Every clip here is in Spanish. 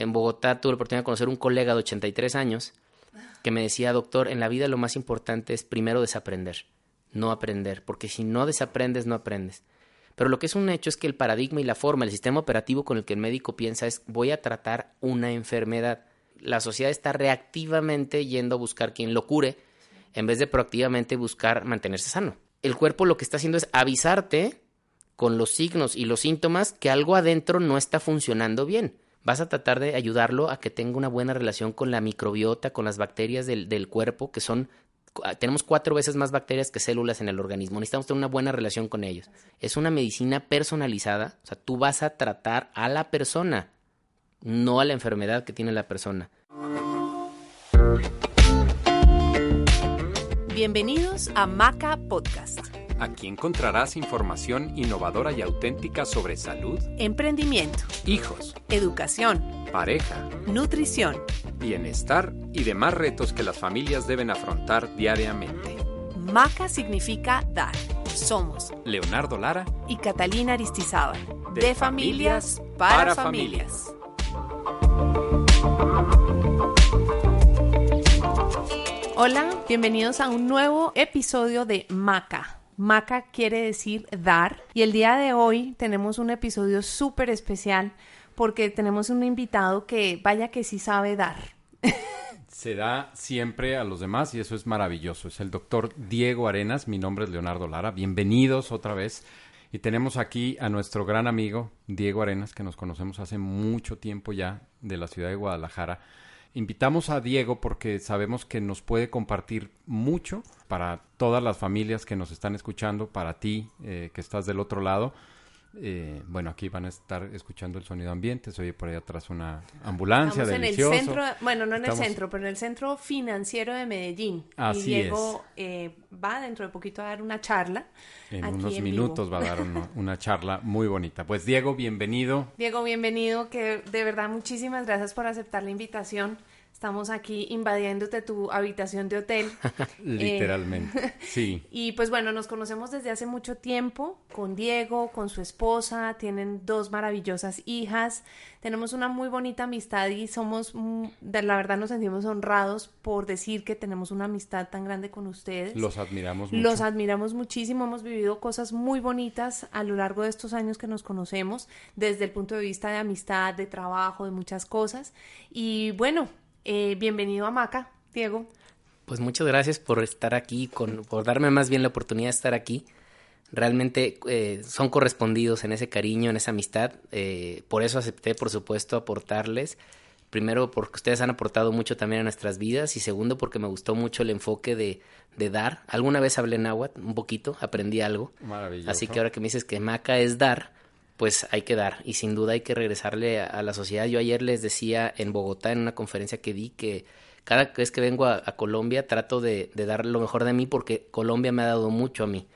En Bogotá tuve la oportunidad de conocer un colega de 83 años que me decía, doctor, en la vida lo más importante es primero desaprender, no aprender, porque si no desaprendes, no aprendes. Pero lo que es un hecho es que el paradigma y la forma, el sistema operativo con el que el médico piensa es voy a tratar una enfermedad. La sociedad está reactivamente yendo a buscar quien lo cure en vez de proactivamente buscar mantenerse sano. El cuerpo lo que está haciendo es avisarte con los signos y los síntomas que algo adentro no está funcionando bien. Vas a tratar de ayudarlo a que tenga una buena relación con la microbiota, con las bacterias del, del cuerpo, que son tenemos cuatro veces más bacterias que células en el organismo. Necesitamos tener una buena relación con ellos. Es una medicina personalizada. O sea, tú vas a tratar a la persona, no a la enfermedad que tiene la persona. Bienvenidos a Maca Podcast. Aquí encontrarás información innovadora y auténtica sobre salud, Emprendimiento, hijos, educación, pareja, nutrición. bienestar y demás retos que las familias deben afrontar diariamente. Maca significa dar. Somos Leonardo Lara, y Catalina Aristizábal. De, De familias, familias, para, para familias. Hola, bienvenidos a un nuevo episodio de Maca. Maca quiere decir dar y el día de hoy tenemos un episodio súper especial porque tenemos un invitado que vaya que sí sabe dar. se da siempre a los demás y eso es maravilloso. Es el doctor Diego Arenas, mi nombre es Leonardo Lara. Bienvenidos otra vez. Y tenemos aquí a nuestro gran amigo Diego Arenas, que nos conocemos hace mucho tiempo ya de la ciudad de Guadalajara. Invitamos a Diego porque sabemos que nos puede compartir mucho para todas las familias que nos están escuchando, para ti eh, que estás del otro lado. Eh, bueno, aquí van a estar escuchando el sonido ambiente, se oye por ahí atrás una ambulancia Estamos en el centro, bueno, no en Estamos- el centro, pero en el centro financiero de Medellín. Así y Diego eh, va dentro de poquito a dar una charla. En aquí unos en minutos vivo. va a dar una, una charla muy bonita. Pues Diego, bienvenido. Diego, bienvenido, que de verdad muchísimas gracias por aceptar la invitación. Estamos aquí invadiéndote tu habitación de hotel. Literalmente. Sí. Y pues bueno, nos conocemos desde hace mucho tiempo con Diego, con su esposa, tienen dos maravillosas hijas, tenemos una muy bonita amistad y somos, mm, la verdad nos sentimos honrados por decir que tenemos una amistad tan grande con ustedes. Los admiramos mucho. Los admiramos muchísimo, hemos vivido cosas muy bonitas a lo largo de estos años que nos conocemos, desde el punto de vista de amistad, de trabajo, de muchas cosas. Y bueno, eh, bienvenido a Maca, Diego. Pues muchas gracias por estar aquí, con, por darme más bien la oportunidad de estar aquí. Realmente eh, son correspondidos en ese cariño, en esa amistad. eh, por eso acepté, por supuesto, aportarles. Primero, porque ustedes han aportado mucho también a nuestras vidas. Y segundo, porque me gustó mucho el enfoque de, de dar. Alguna vez hablé náhuatl, un poquito, aprendí algo. Maravilloso. Así que ahora que me dices que Maca es dar, pues hay que dar. Y sin duda hay que regresarle a, a la sociedad. Yo ayer les decía en Bogotá, en una conferencia que di, que cada vez que vengo a, a Colombia trato de, de dar lo mejor de mí porque Colombia me ha dado mucho a mí.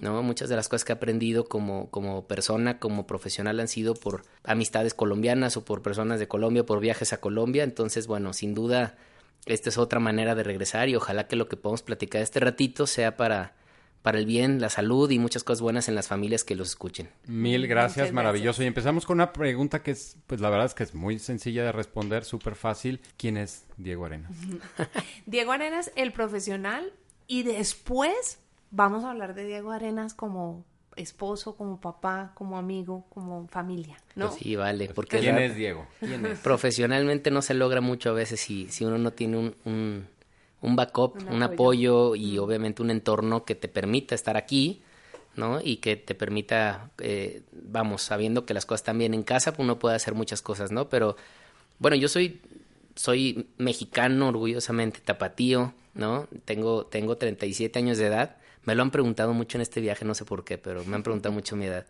¿no? Muchas de las cosas que he aprendido como, como persona, como profesional, han sido por amistades colombianas o por personas de Colombia, por viajes a Colombia. Entonces, bueno, sin duda, esta es otra manera de regresar y ojalá que lo que podamos platicar este ratito sea para, para el bien, la salud y muchas cosas buenas en las familias que los escuchen. Mil gracias, Muchas maravilloso. Y empezamos con una pregunta que es, pues la verdad es que es muy sencilla de responder, súper fácil. ¿Quién es Diego Arenas? Diego Arenas, el profesional, y después vamos a hablar de Diego Arenas como esposo, como papá, como amigo, como familia, ¿no? Pues sí, vale, porque ¿Quién la- es Diego? ¿Quién es? profesionalmente no se logra mucho a veces si, si uno no tiene un, un, un backup, Un un, apoyo. apoyo y obviamente un entorno que te permita estar aquí, ¿no? Y que te permita, eh, vamos, sabiendo que las cosas están bien en casa, uno puede hacer muchas cosas, ¿no? Pero bueno, yo soy, soy mexicano, orgullosamente tapatío, ¿no? Tengo, tengo 37 años de edad. Me lo han preguntado mucho en este viaje, no sé por qué, pero me han preguntado mucho mi edad.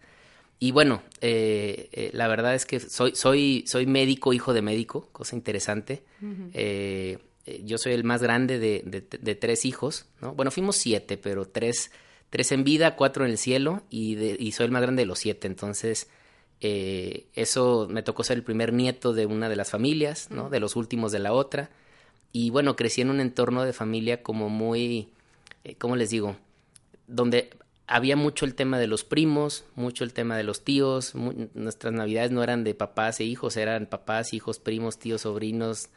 Y bueno, eh, eh, la verdad es que soy, soy, soy médico, hijo de médico, cosa interesante. Eh, eh, yo soy el más grande de, de- de tres hijos, ¿no? Bueno, fuimos siete, pero tres, tres en vida, cuatro en el cielo, y, de- y soy el más grande de los siete. Entonces, eh, eso me tocó ser el primer nieto de una de las familias, ¿no? De los últimos de la otra. Y bueno, crecí en un entorno de familia como muy, eh, ¿cómo les digo? Donde había mucho el tema de los primos, mucho el tema de los tíos. nuestras navidades no eran de papás e hijos, eran papás, hijos, primos, tíos, sobrinos.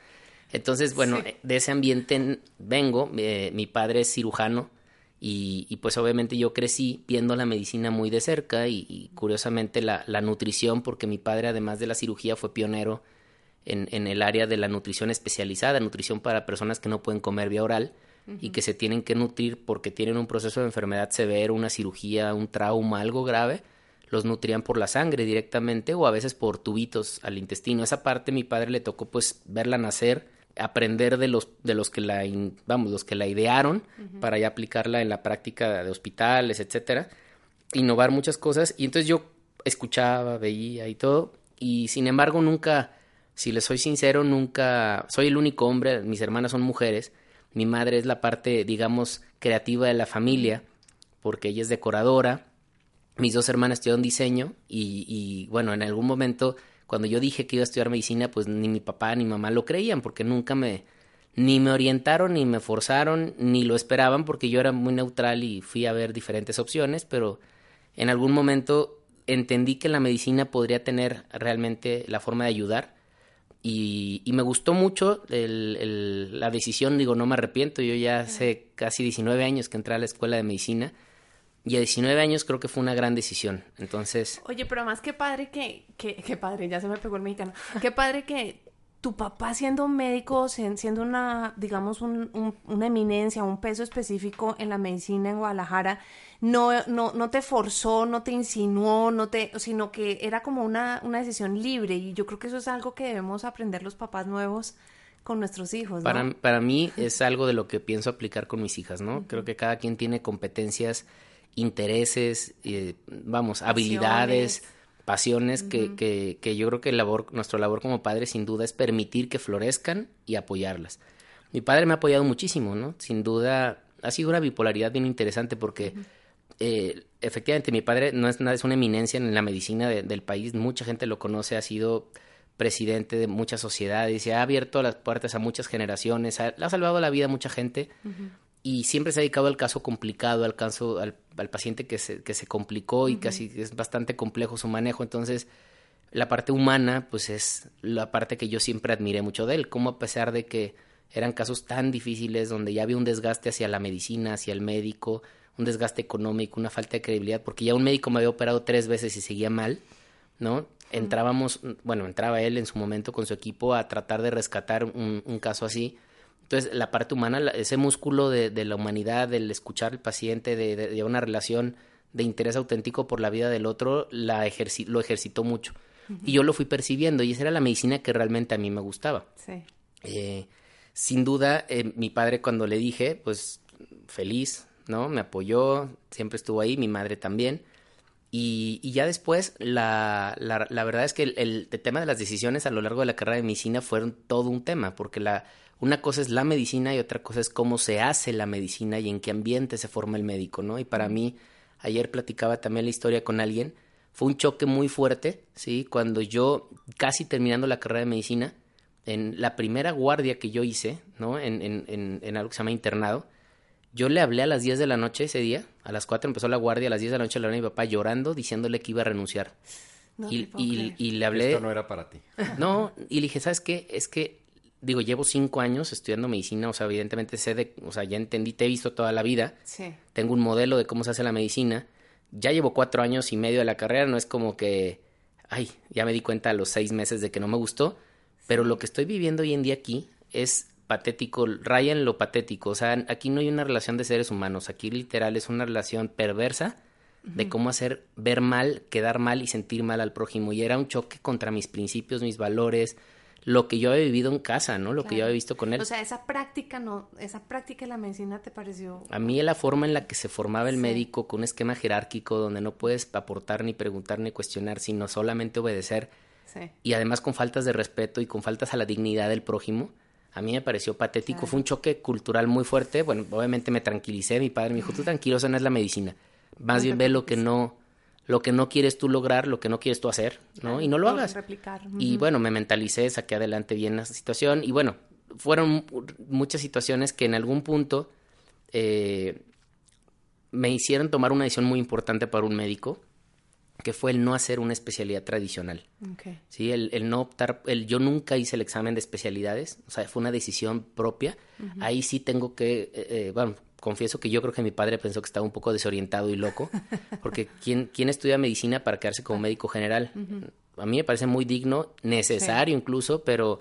Entonces, bueno, de ese ambiente vengo. Eh, mi padre es cirujano y, pues obviamente yo crecí viendo la medicina muy de cerca y, curiosamente la, la, nutrición, porque mi padre además de la cirugía fue pionero en, en, el área de la nutrición especializada, nutrición para personas que no pueden comer vía oral y que se tienen que nutrir porque tienen un proceso de enfermedad severo, una cirugía, un trauma, algo grave, los nutrían por la sangre directamente o a veces por tubitos al intestino. Esa parte mi padre le tocó pues verla nacer, aprender de los de los que la vamos, los que la idearon para ya aplicarla en la práctica de hospitales, etcétera, innovar muchas cosas y entonces yo escuchaba, veía y todo y sin embargo nunca si les soy sincero, nunca soy el único hombre, mis hermanas son mujeres mi madre es la parte, digamos, creativa de la familia, porque ella es decoradora. Mis dos hermanas estudiaron diseño y, y, bueno, en algún momento, cuando yo dije que iba a estudiar medicina, pues ni mi papá ni mamá lo creían, porque nunca me, ni me orientaron, ni me forzaron, ni lo esperaban, porque yo era muy neutral y fui a ver diferentes opciones, pero en algún momento entendí que la medicina podría tener realmente la forma de ayudar y, me gustó mucho la decisión, digo, no me arrepiento, yo ya hace casi 19 años que entré a la escuela de medicina y a 19 años creo que fue una gran decisión, entonces... Oye, pero más qué padre que, que, qué padre, ya se me pegó el mexicano, qué padre que tu papá siendo médico, siendo una, digamos, una eminencia, un peso específico en la medicina en Guadalajara, no, no, no te forzó, no te insinuó, no te, sino que era como una, una decisión libre. Y yo creo que eso es algo que debemos aprender los papás nuevos con nuestros hijos. Para, para mí es algo de lo que pienso aplicar con mis hijas, ¿no? Creo que cada quien tiene competencias, intereses, eh, vamos, habilidades pasiones. que, que, que, yo creo que labor, nuestra labor como padre sin duda es permitir que florezcan y apoyarlas. Mi padre me ha apoyado muchísimo, ¿no? Sin duda ha sido una bipolaridad bien interesante porque eh, efectivamente mi padre no es, es una eminencia en la medicina del país, mucha gente lo conoce, ha sido presidente de muchas sociedades y ha abierto las puertas a muchas generaciones, ha, ha salvado la vida a mucha gente y siempre se ha dedicado al caso complicado, al caso, al, paciente que se, que se complicó y casi es bastante complejo su manejo. Entonces, la parte humana, pues es la parte que yo siempre admiré mucho de él, como a pesar de que eran casos tan difíciles donde ya había un desgaste hacia la medicina, hacia el médico, un desgaste económico, una falta de credibilidad, porque ya un médico me había operado tres veces y seguía mal, ¿no? Entrábamos, bueno, entraba él en su momento con su equipo a tratar de rescatar un, un caso así entonces, la parte humana, ese músculo de, de la humanidad, del escuchar al paciente, de, de, una relación de interés auténtico por la vida del otro, la ejerci lo ejercitó mucho. Y yo lo fui percibiendo y esa era la medicina que realmente a mí me gustaba. Sí. Eh, sin duda, eh, mi padre cuando le dije, pues feliz, ¿no? Me apoyó, siempre estuvo ahí, mi madre también. Y, y ya después, la, la, la, verdad es que el, el, tema de las decisiones a lo largo de la carrera de medicina fueron todo un tema, porque la, una cosa es la medicina y otra cosa es cómo se hace la medicina y en qué ambiente se forma el médico, ¿no? Y para mí, ayer platicaba también la historia con alguien, fue un choque muy fuerte, ¿sí? Cuando yo, casi terminando la carrera de medicina, en la primera guardia que yo hice, ¿no? En, en, en, algo que se llama internado, yo le hablé a las 10 de la noche ese día, a las 4 empezó la guardia, a las 10 de la noche le hablé a mi papá llorando, diciéndole que iba a renunciar. y, y, y, le hablé... Esto no era para ti. No, y le dije, ¿sabes qué? Es que digo, llevo cinco años estudiando medicina, o sea, evidentemente sé de, o sea, ya entendí, te he visto toda la vida, sí. tengo un modelo de cómo se hace la medicina, ya llevo cuatro años y medio de la carrera, no es como que, ay, ya me di cuenta a los seis meses de que no me gustó, pero lo que estoy viviendo hoy en día aquí es patético, raya en lo patético, o sea, aquí no hay una relación de seres humanos, aquí literal es una relación perversa de cómo hacer ver mal, quedar mal y sentir mal al prójimo, y era un choque contra mis principios, mis valores, lo que yo había vivido en casa, ¿no? Lo que yo había visto con él. O sea, esa práctica, no, esa práctica de la medicina te pareció. A mí la forma en la que se formaba el médico con un esquema jerárquico donde no puedes aportar ni preguntar ni cuestionar, sino solamente obedecer. Sí. Y además con faltas de respeto y con faltas a la dignidad del prójimo. A mí me pareció patético, fue un choque cultural muy fuerte. Bueno, obviamente me tranquilicé, mi padre me dijo, tú tranquilo, eso no es la medicina. Más bien ve lo que no, lo que no quieres tú lograr, lo que no quieres tú hacer, ¿no? y no lo hagas. Y bueno, me mentalicé, saqué adelante bien esa situación y bueno, fueron muchas situaciones que en algún punto eh, me hicieron tomar una decisión muy importante para un médico, que fue el no hacer una especialidad tradicional. Okay. Sí, el, el, no optar, el, yo nunca hice el examen de especialidades, o sea, fue una decisión propia. Ahí sí tengo que, eh, eh, bueno, confieso que yo creo que mi padre pensó que estaba un poco desorientado y loco, porque ¿quién, quién estudia medicina para quedarse como médico general? A mí me parece muy digno, necesario incluso, pero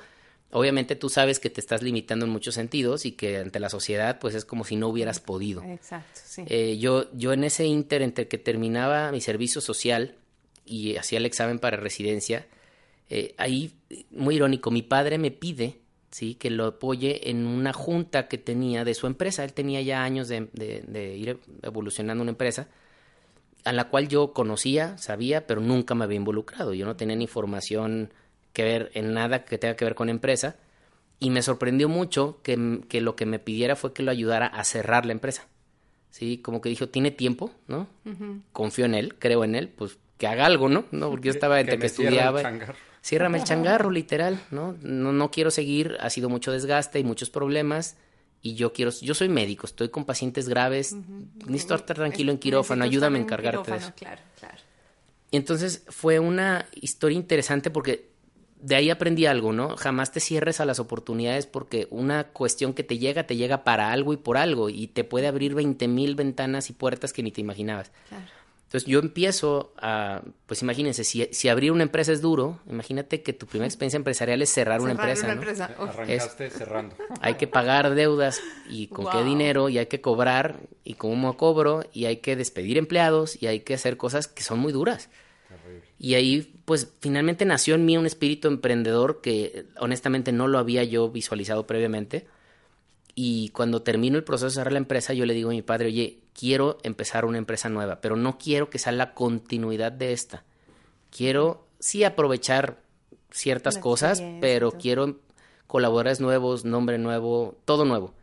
obviamente tú sabes que te estás limitando en muchos sentidos y que ante la sociedad pues es como si no hubieras podido. Exacto, sí. Eh, yo, yo en ese inter entre que terminaba mi servicio social y hacía el examen para residencia, eh, ahí, muy irónico, mi padre me pide ¿sí? que lo apoye en una junta que tenía de su empresa. Él tenía ya años de, de, de ir evolucionando una empresa a la cual yo conocía, sabía, pero nunca me había involucrado. Yo no tenía ni información que ver en nada que tenga que ver con empresa. Y me sorprendió mucho que, que, lo que me pidiera fue que lo ayudara a cerrar la empresa. Sí, como que dijo, tiene tiempo, ¿no? Uh -huh. Confío en él, creo en él, pues que haga algo, ¿no? ¿No? Porque yo estaba entre que, que estudiaba. El Ciérrame el changarro, literal, ¿no? ¿no? No quiero seguir, ha sido mucho desgaste y muchos problemas. Y yo quiero, yo soy médico, estoy con pacientes graves, uh -huh. necesito estar tranquilo en quirófano, ayúdame a encargarte de eso. Claro, claro. Y entonces fue una historia interesante porque de ahí aprendí algo, ¿no? Jamás te cierres a las oportunidades porque una cuestión que te llega, te llega para algo y por algo y te puede abrir 20 mil ventanas y puertas que ni te imaginabas. Claro. Entonces yo empiezo a, pues imagínense, si, si, abrir una empresa es duro, imagínate que tu primera experiencia empresarial es cerrar, cerrar una empresa. Una ¿no? empresa. Arrancaste es, cerrando. Hay que pagar deudas y con wow. qué dinero y hay que cobrar y cómo cobro y hay que despedir empleados y hay que hacer cosas que son muy duras. Y ahí, pues, finalmente nació en mí un espíritu emprendedor que honestamente no lo había yo visualizado previamente. Y cuando termino el proceso de cerrar la empresa, yo le digo a mi padre, oye, quiero empezar una empresa nueva, pero no quiero que sea la continuidad de esta. Quiero sí aprovechar ciertas cosas, pero quiero colaboradores nuevos, nombre nuevo, todo nuevo.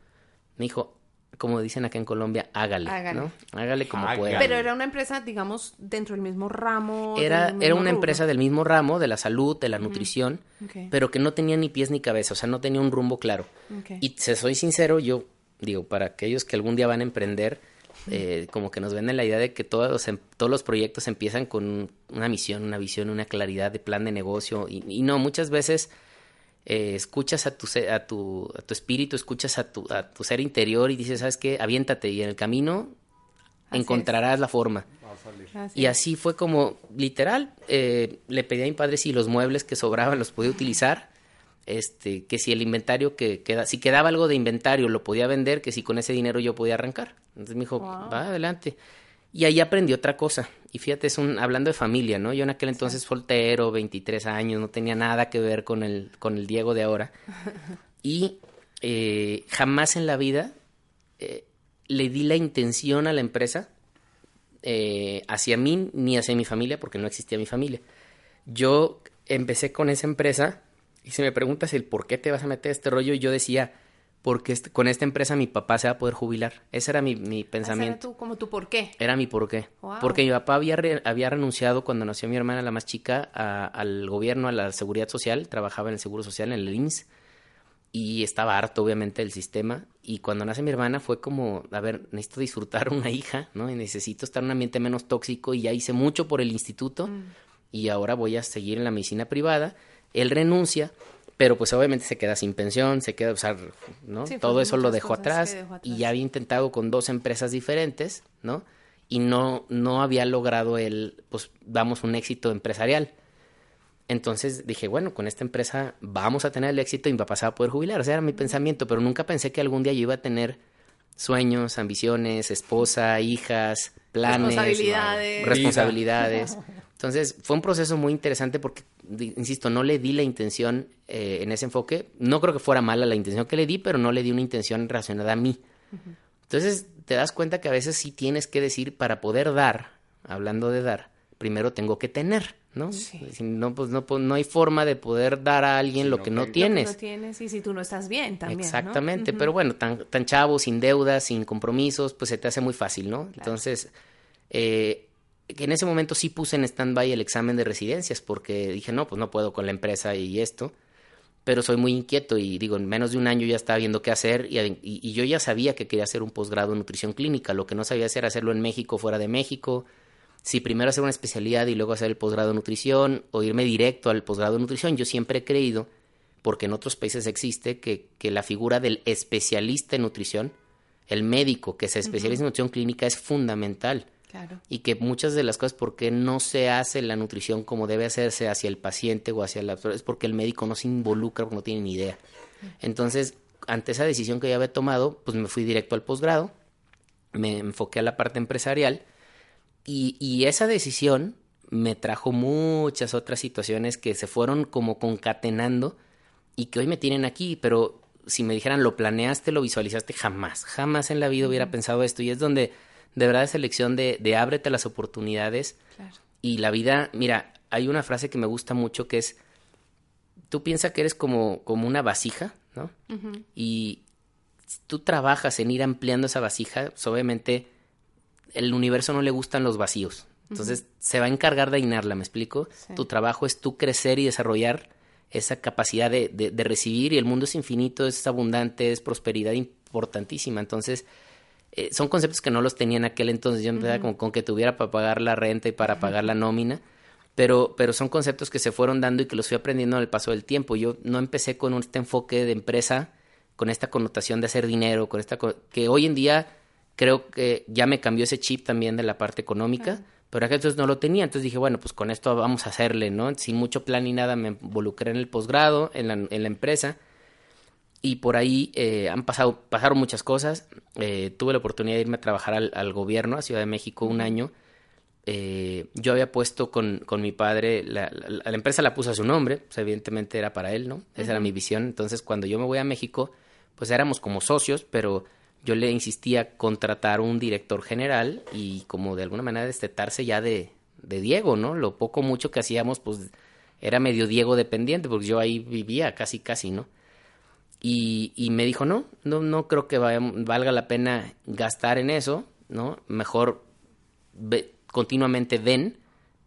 Me dijo, como dicen acá en Colombia, hágale, hágale. ¿no? Hágale como hágale. pueda. Pero era una empresa, digamos, dentro del mismo ramo. Era, mismo era una rubro. empresa del mismo ramo, de la salud, de la uh -huh. nutrición, okay. pero que no tenía ni pies ni cabeza, o sea, no tenía un rumbo claro. Okay. Y se soy sincero, yo digo, para aquellos que algún día van a emprender, eh, como que nos venden la idea de que todos los, em, todos los proyectos empiezan con una misión, una visión, una claridad de plan de negocio, y, y no, muchas veces eh, escuchas a tu, a, tu, a tu espíritu, escuchas a tu, a tu ser interior y dices, ¿sabes qué? Aviéntate y en el camino así encontrarás es. la forma. Así y así fue como, literal, eh, le pedí a mi padre si los muebles que sobraban los podía utilizar, este, que si el inventario que queda, si quedaba algo de inventario lo podía vender, que si con ese dinero yo podía arrancar. Entonces me dijo, wow. va adelante. Y ahí aprendí otra cosa. Y fíjate, es un, hablando de familia, ¿no? Yo en aquel entonces sí. soltero, 23 años, no tenía nada que ver con el, con el Diego de ahora. Y eh, jamás en la vida eh, le di la intención a la empresa eh, hacia mí ni hacia mi familia, porque no existía mi familia. Yo empecé con esa empresa y si me preguntas el por qué te vas a meter a este rollo, yo decía, porque este, con esta empresa mi papá se va a poder jubilar. Ese era mi, mi pensamiento. Era tu, como tu por qué. Era mi por qué. Wow. Porque mi papá había, re, había renunciado cuando nació mi hermana, la más chica, a, al gobierno, a la seguridad social. Trabajaba en el Seguro Social, en el IMSS. Y estaba harto, obviamente, del sistema. Y cuando nace mi hermana fue como, a ver, necesito disfrutar una hija, ¿no? Y necesito estar en un ambiente menos tóxico. Y ya hice mucho por el instituto. Mm. Y ahora voy a seguir en la medicina privada. Él renuncia pero pues obviamente se queda sin pensión, se queda, o sea, ¿no? Sí, Todo eso lo dejó atrás, dejó atrás, y ya había intentado con dos empresas diferentes, ¿no? Y no, no había logrado el, pues, vamos, un éxito empresarial. Entonces dije, bueno, con esta empresa vamos a tener el éxito y mi papá se va a poder jubilar. O sea, era mi pensamiento, pero nunca pensé que algún día yo iba a tener sueños, ambiciones, esposa, hijas, planes, responsabilidades. responsabilidades. Entonces fue un proceso muy interesante porque, insisto, no le di la intención eh, en ese enfoque. No creo que fuera mala la intención que le di, pero no le di una intención relacionada a mí. Uh -huh. Entonces te das cuenta que a veces sí tienes que decir, para poder dar, hablando de dar, primero tengo que tener, ¿no? Sí. Si no, pues no, pues no hay forma de poder dar a alguien Si lo no que no tienes. Lo que no tienes y si tú no estás bien también. ¿no? Exactamente, pero bueno, tan, tan chavo, sin deudas, sin compromisos, pues se te hace muy fácil, ¿no? Entonces, eh, que en ese momento sí puse en stand-by el examen de residencias porque dije, no, pues no puedo con la empresa y esto. pero soy muy inquieto y digo, en menos de un año ya estaba viendo qué hacer y, y, yo ya sabía que quería hacer un posgrado en nutrición clínica. Lo que no sabía hacer hacerlo en México, fuera de México. Si primero hacer una especialidad y luego hacer el posgrado de nutrición o irme directo al posgrado de nutrición. Yo siempre he creído, porque en otros países existe, que, que la figura del especialista en nutrición, el médico que se especializa en nutrición clínica es fundamental. Y que muchas de las cosas, porque no se hace la nutrición como debe hacerse hacia el paciente o hacia la es porque el médico no se involucra, porque no tiene ni idea. Entonces, ante esa decisión que ya había tomado, pues me fui directo al posgrado, me enfoqué a la parte empresarial y, y esa decisión me trajo muchas otras situaciones que se fueron como concatenando y que hoy me tienen aquí, pero si me dijeran lo planeaste, lo visualizaste, jamás, jamás en la vida hubiera pensado esto y es donde de verdad es elección de, de ábrete las oportunidades. Y la vida, mira, hay una frase que me gusta mucho que es, tú piensas que eres como, como una vasija, ¿no? Y tú trabajas en ir ampliando esa vasija, pues obviamente el universo no le gustan los vacíos. Entonces se va a encargar de llenarla, ¿me explico? Tu trabajo es tú crecer y desarrollar esa capacidad de, de, de, recibir y el mundo es infinito, es abundante, es prosperidad importantísima. Entonces, eh, son conceptos que no los tenía en aquel entonces. Yo empecé como con que tuviera para pagar la renta y para pagar la nómina. Pero, pero son conceptos que se fueron dando y que los fui aprendiendo en el paso del tiempo. Yo no empecé con este enfoque de empresa, con esta connotación de hacer dinero, con esta que hoy en día creo que ya me cambió ese chip también de la parte económica, pero aquel entonces no lo tenía. Entonces dije, bueno, pues con esto vamos a hacerle, ¿no? Sin mucho plan ni nada me involucré en el posgrado, en la, en la empresa y por ahí eh, han pasado, pasaron muchas cosas. Eh, tuve la oportunidad de irme a trabajar al, gobierno, a Ciudad de México, un año. Eh, yo había puesto con, con mi padre, la, la, empresa la puso a su nombre, pues evidentemente era para él, ¿no? Esa era mi visión. Entonces, cuando yo me voy a México, pues éramos como socios, pero yo le insistía contratar un director general y como de alguna manera destetarse ya de, de Diego, ¿no? Lo poco mucho que hacíamos, pues era medio Diego dependiente, porque yo ahí vivía casi, casi, ¿no? Y, y me dijo, no, no, no creo que valga la pena gastar en eso, ¿no? Mejor ve, continuamente ven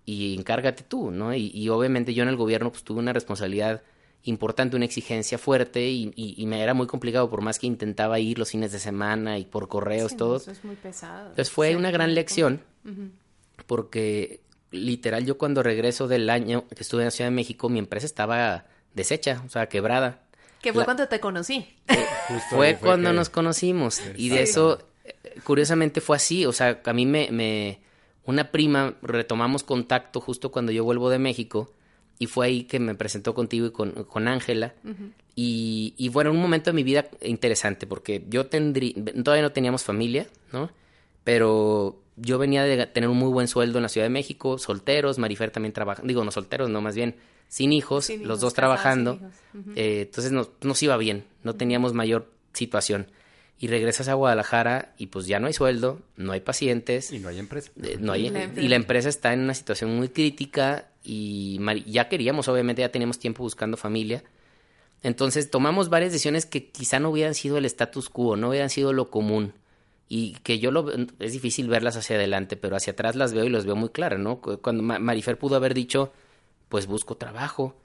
y encárgate tú, ¿no? Y, y, obviamente yo en el gobierno pues tuve una responsabilidad importante, una exigencia fuerte y, y, me era muy complicado por más que intentaba ir los fines de semana y por correos, todo. Eso es muy pesado. Entonces fue una gran lección porque literal yo cuando regreso del año que estuve en la Ciudad de México mi empresa estaba deshecha, o sea, quebrada. Que fue cuando te conocí. fue, cuando nos conocimos. Y de eso, curiosamente fue así. O sea, a mí me, me, Una prima, retomamos contacto justo cuando yo vuelvo de México. Y fue ahí que me presentó contigo y con Ángela. y, y bueno, un momento de mi vida interesante. Porque yo tendría... Todavía no teníamos familia, ¿no? Pero yo venía de tener un muy buen sueldo en la Ciudad de México. Solteros. Marifer también trabaja. Digo, no solteros, no, más bien sin hijos, los dos trabajando, eh, entonces nos, nos iba bien, no teníamos mayor situación. Y regresas a Guadalajara y pues ya no hay sueldo, no hay pacientes. Y no hay empresa. Eh, no hay, y la empresa está en una situación muy crítica y ya queríamos, obviamente ya teníamos tiempo buscando familia. Entonces tomamos varias decisiones que quizá no hubieran sido el status quo, no hubieran sido lo común. Y que yo lo es difícil verlas hacia adelante, pero hacia atrás las veo y las veo muy claras, ¿no? Cuando Marifer pudo haber dicho, pues busco trabajo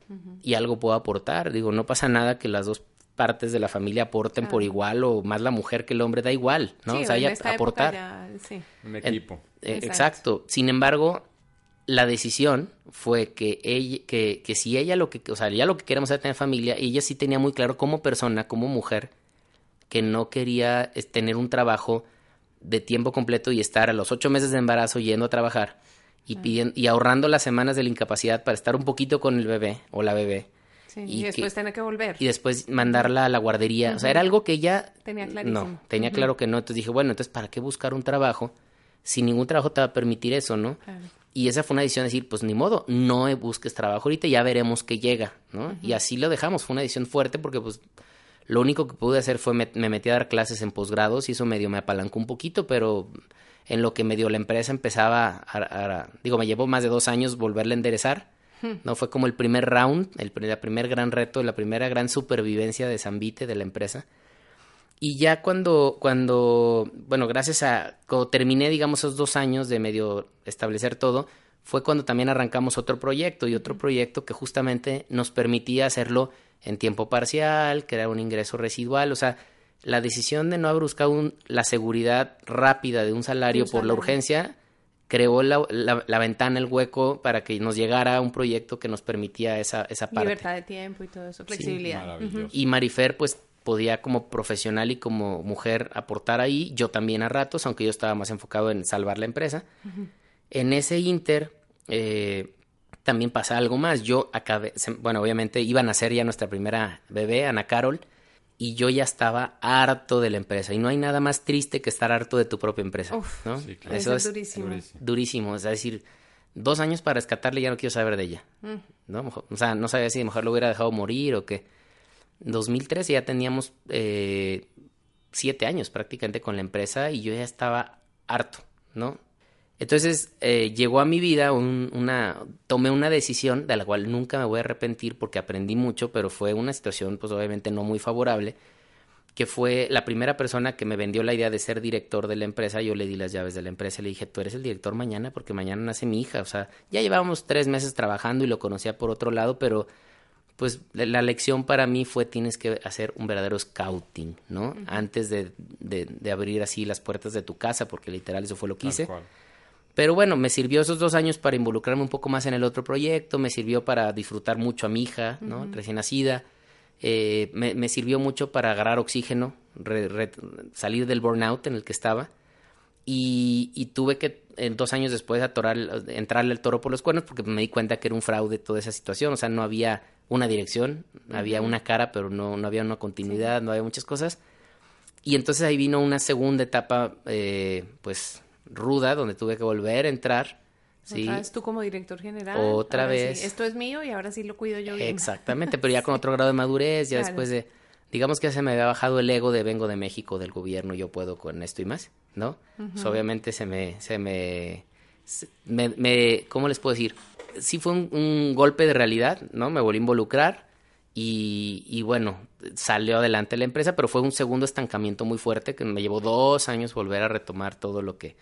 y algo puedo aportar. Digo, no pasa nada que las dos partes de la familia aporten por igual o más la mujer que el hombre da igual, ¿no? o sea, aportar. Un equipo. Eh, exacto. Sin embargo, la decisión fue que ella, que, que si ella lo que, o sea, ya lo que queremos era tener familia, ella sí tenía muy claro como persona, como mujer, que no quería tener un trabajo de tiempo completo y estar a los ocho meses de embarazo yendo a trabajar y, y ahorrando las semanas de la incapacidad para estar un poquito con el bebé o la bebé. y, después tener que volver. Y después mandarla a la guardería. O sea, era algo que ella... Tenía clarísimo. No, tenía claro que no. Entonces dije, bueno, entonces, ¿para qué buscar un trabajo si ningún trabajo te va a permitir eso, no? Y esa fue una decisión de decir, pues ni modo, no busques trabajo ahorita, ya veremos qué llega, ¿no? Y así lo dejamos. Fue una decisión fuerte porque, pues, lo único que pude hacer fue me, me metí a dar clases en posgrados y eso medio me apalancó un poquito, pero en lo que me dio la empresa empezaba a, digo, me llevó más de dos años volverla a enderezar. Hmm. No fue como el primer round, el, primer gran reto, la primera gran supervivencia de Zambite, de la empresa. Y ya cuando, cuando, bueno, gracias a, cuando terminé, digamos, esos dos años de medio establecer todo, fue cuando también arrancamos otro proyecto y otro proyecto que justamente nos permitía hacerlo en tiempo parcial, crear un ingreso residual, o sea, la decisión de no haber buscado la seguridad rápida de un salario, por la urgencia creó la, la, ventana, el hueco para que nos llegara un proyecto que nos permitía esa, esa parte. Libertad de tiempo y todo eso, flexibilidad. Y Marifer, pues podía como profesional y como mujer aportar ahí, yo también a ratos, aunque yo estaba más enfocado en salvar la empresa. En ese inter eh, también pasa algo más. Yo acabé, bueno, obviamente iba a nacer ya nuestra primera bebé, Ana Carol, y yo ya estaba harto de la empresa. Y no hay nada más triste que estar harto de tu propia empresa. ¿no? Eso, es durísimo. durísimo. Es decir, dos años para rescatarle ya no quiero saber de ella. Mm. ¿no? O sea, no sabía si mejor lo hubiera dejado morir o qué. 2013 ya teníamos eh, siete años prácticamente con la empresa y yo ya estaba harto, ¿no? Entonces eh, llegó a mi vida una, tomé una decisión de la cual nunca me voy a arrepentir porque aprendí mucho, pero fue una situación pues obviamente no muy favorable, que fue la primera persona que me vendió la idea de ser director de la empresa, yo le di las llaves de la empresa y le dije, tú eres el director mañana porque mañana nace mi hija, o sea, ya llevábamos tres meses trabajando y lo conocía por otro lado, pero pues la lección para mí fue tienes que hacer un verdadero scouting, ¿no? Antes de, de, abrir así las puertas de tu casa, porque literal eso fue lo que hice. Pero bueno, me sirvió esos dos años para involucrarme un poco más en el otro proyecto, me sirvió para disfrutar mucho a mi hija, ¿no? Recién nacida, eh, me, sirvió mucho para agarrar oxígeno, salir del burnout en el que estaba. Y, y tuve que en dos años después atorar, entrarle el toro por los cuernos porque me di cuenta que era un fraude toda esa situación, o sea, no había una dirección, había una cara, pero no, no había una continuidad, no había muchas cosas. Y entonces ahí vino una segunda etapa, eh, pues, ruda, donde tuve que volver a entrar. ¿sí? Otra vez tú como director general. Otra vez. esto es mío y ahora sí lo cuido yo bien. Exactamente, pero ya con otro grado de madurez, ya después de, digamos que ya se me había bajado el ego de vengo de México, del gobierno, yo puedo con esto y más, ¿no? Pues, obviamente se me, se me, me, me, ¿cómo les puedo decir? sí fue un, golpe de realidad, ¿no? Me volví a involucrar y, y, bueno, salió adelante la empresa, pero fue un segundo estancamiento muy fuerte que me llevó dos años volver a retomar todo lo que,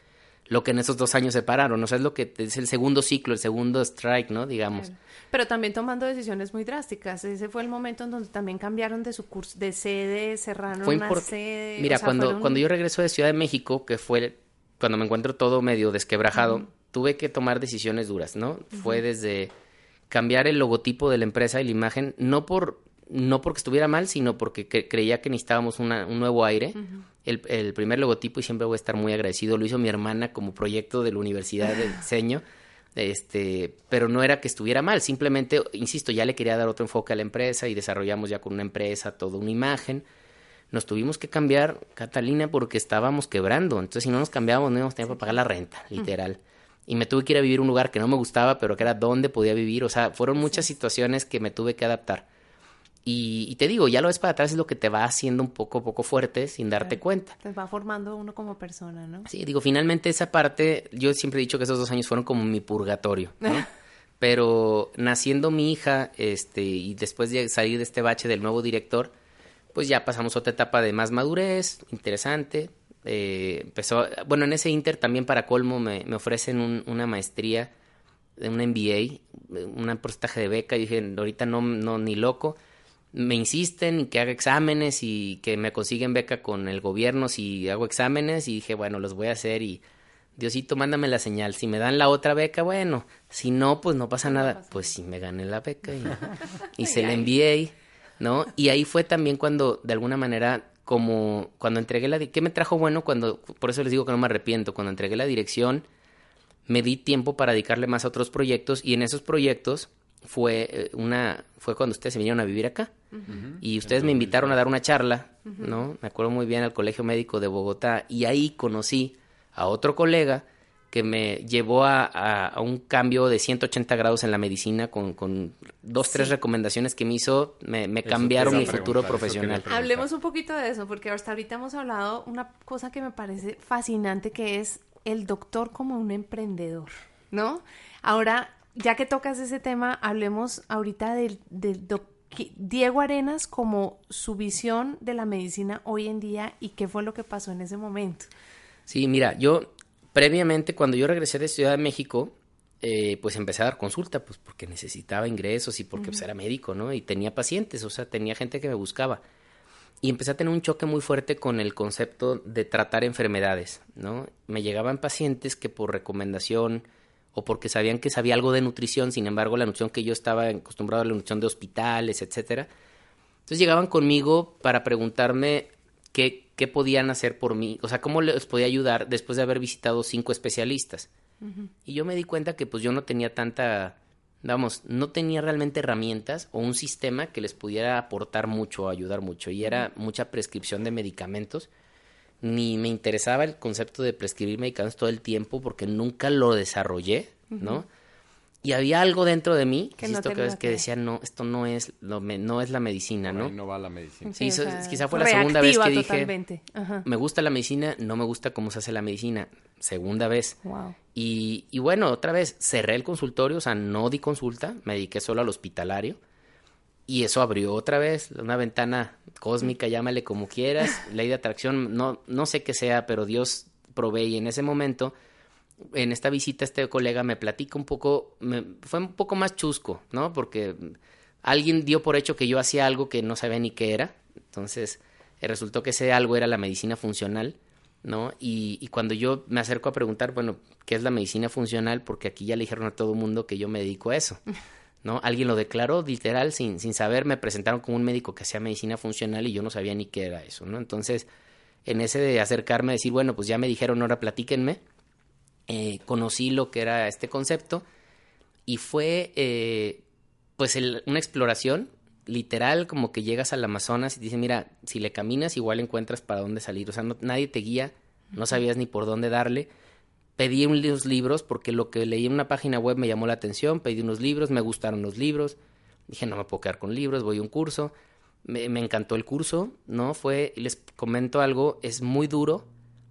lo que en esos dos años se pararon. O sea, es lo que es el segundo ciclo, el segundo strike, ¿no? Digamos. Pero también tomando decisiones muy drásticas. Ese fue el momento en donde también cambiaron de su curso, de sede, cerraron una sede. Mira, cuando, cuando yo regreso de Ciudad de México, que fue cuando me encuentro todo medio desquebrajado, tuve que tomar decisiones duras, ¿no? Fue desde cambiar el logotipo de la empresa y la imagen, no por no porque estuviera mal, sino porque creía que necesitábamos un nuevo aire. el, primer logotipo, y siempre voy a estar muy agradecido, lo hizo mi hermana como proyecto de la Universidad de Diseño, este, pero no era que estuviera mal, simplemente, insisto, ya le quería dar otro enfoque a la empresa y desarrollamos ya con una empresa toda una imagen. Nos tuvimos que cambiar, Catalina, porque estábamos quebrando, entonces si no nos cambiábamos no íbamos a tener para pagar la renta, literal y me tuve que ir a vivir un lugar que no me gustaba, pero que era donde podía vivir. O sea, fueron muchas situaciones que me tuve que adaptar. Y, te digo, ya lo ves para atrás es lo que te va haciendo un poco, poco fuerte sin darte cuenta. Te va formando uno como persona, ¿no? Sí, digo, finalmente esa parte, yo siempre he dicho que esos dos años fueron como mi purgatorio, ¿no? Pero naciendo mi hija, este, y después de salir de este bache del nuevo director, pues ya pasamos otra etapa de más madurez, interesante, eh, empezó, bueno, en ese Inter también para colmo me, me ofrecen una maestría, de una MBA, un porcentaje de beca, y dije, ahorita no, no, ni loco. Me insisten y que haga exámenes y que me consiguen beca con el gobierno si hago exámenes y dije, bueno, los voy a hacer y Diosito, mándame la señal. Si me dan la otra beca, bueno, si no, pues no pasa nada. Pues sí, me gané la beca y, y se la envié, ¿no? Y ahí fue también cuando, de alguna manera, como cuando entregué la... ¿Qué me trajo bueno cuando... Por eso les digo que no me arrepiento. Cuando entregué la dirección, me di tiempo para dedicarle más a otros proyectos y en esos proyectos fue eh, una... Fue cuando ustedes se vinieron a vivir acá. Y ustedes me invitaron a dar una charla, ¿no? Me acuerdo muy bien al Colegio Médico de Bogotá y ahí conocí a otro colega que me llevó a, un cambio de 180 grados en la medicina con, con dos, tres recomendaciones que me hizo, me, cambiaron mi futuro profesional. Hablemos un poquito de eso, porque hasta ahorita hemos hablado una cosa que me parece fascinante, que es el doctor como un emprendedor, ¿no? Ahora, ya que tocas ese tema, hablemos ahorita del, del Diego Arenas como su visión de la medicina hoy en día y qué fue lo que pasó en ese momento. Sí, mira, yo previamente, cuando yo regresé de Ciudad de México, eh, pues empecé a dar consulta, pues porque necesitaba ingresos y porque pues, era médico, ¿no? Y tenía pacientes, o sea, tenía gente que me buscaba. Y empecé a tener un choque muy fuerte con el concepto de tratar enfermedades, ¿no? Me llegaban pacientes que por recomendación o porque sabían que sabía algo de nutrición, sin embargo, la nutrición que yo estaba acostumbrado a la nutrición de hospitales, etcétera. Entonces llegaban conmigo para preguntarme qué, qué podían hacer por mí, o sea, cómo les podía ayudar después de haber visitado cinco especialistas. Y yo me di cuenta que pues yo no tenía tanta, vamos, no tenía realmente herramientas o un sistema que les pudiera aportar mucho o ayudar mucho. Y era mucha prescripción de medicamentos. Ni me interesaba el concepto de prescribir medicamentos todo el tiempo porque nunca lo desarrollé, ¿no? Y había algo dentro de mí que, que, decía, no, esto no es, lo, no es la medicina, ¿no? no va la medicina. Sí, quizá fue la segunda vez que dije, me gusta la medicina, no me gusta cómo se hace la medicina. Segunda vez. Wow. Y, y bueno, otra vez cerré el consultorio, o sea, no di consulta, me dediqué solo al hospitalario. Y eso abrió otra vez una ventana cósmica, llámale como quieras, ley de atracción, no, no sé qué sea, pero Dios provee. Y en ese momento en esta visita este colega me platica un poco, me, fue un poco más chusco, ¿no? Porque alguien dio por hecho que yo hacía algo que no sabía ni qué era, entonces eh, resultó que ese algo era la medicina funcional, ¿no? Y, y, cuando yo me acerco a preguntar, bueno, ¿qué es la medicina funcional? Porque aquí ya le dijeron a todo el mundo que yo me dedico a eso, ¿no? Alguien lo declaró literal sin, sin saber, me presentaron como un médico que hacía medicina funcional y yo no sabía ni qué era eso, ¿no? Entonces, en ese de acercarme a decir, bueno, pues ya me dijeron, ahora platíquenme, eh, conocí lo que era este concepto y fue eh, pues una exploración literal como que llegas al Amazonas y te dicen, mira, si le caminas igual encuentras para dónde salir, o sea, nadie te guía, no sabías ni por dónde darle. Pedí unos libros porque lo que leí en una página web me llamó la atención, pedí unos libros, me gustaron los libros, dije, no me puedo quedar con libros, voy a un curso, me, encantó el curso, ¿no? Fue, y les comento algo, es muy duro,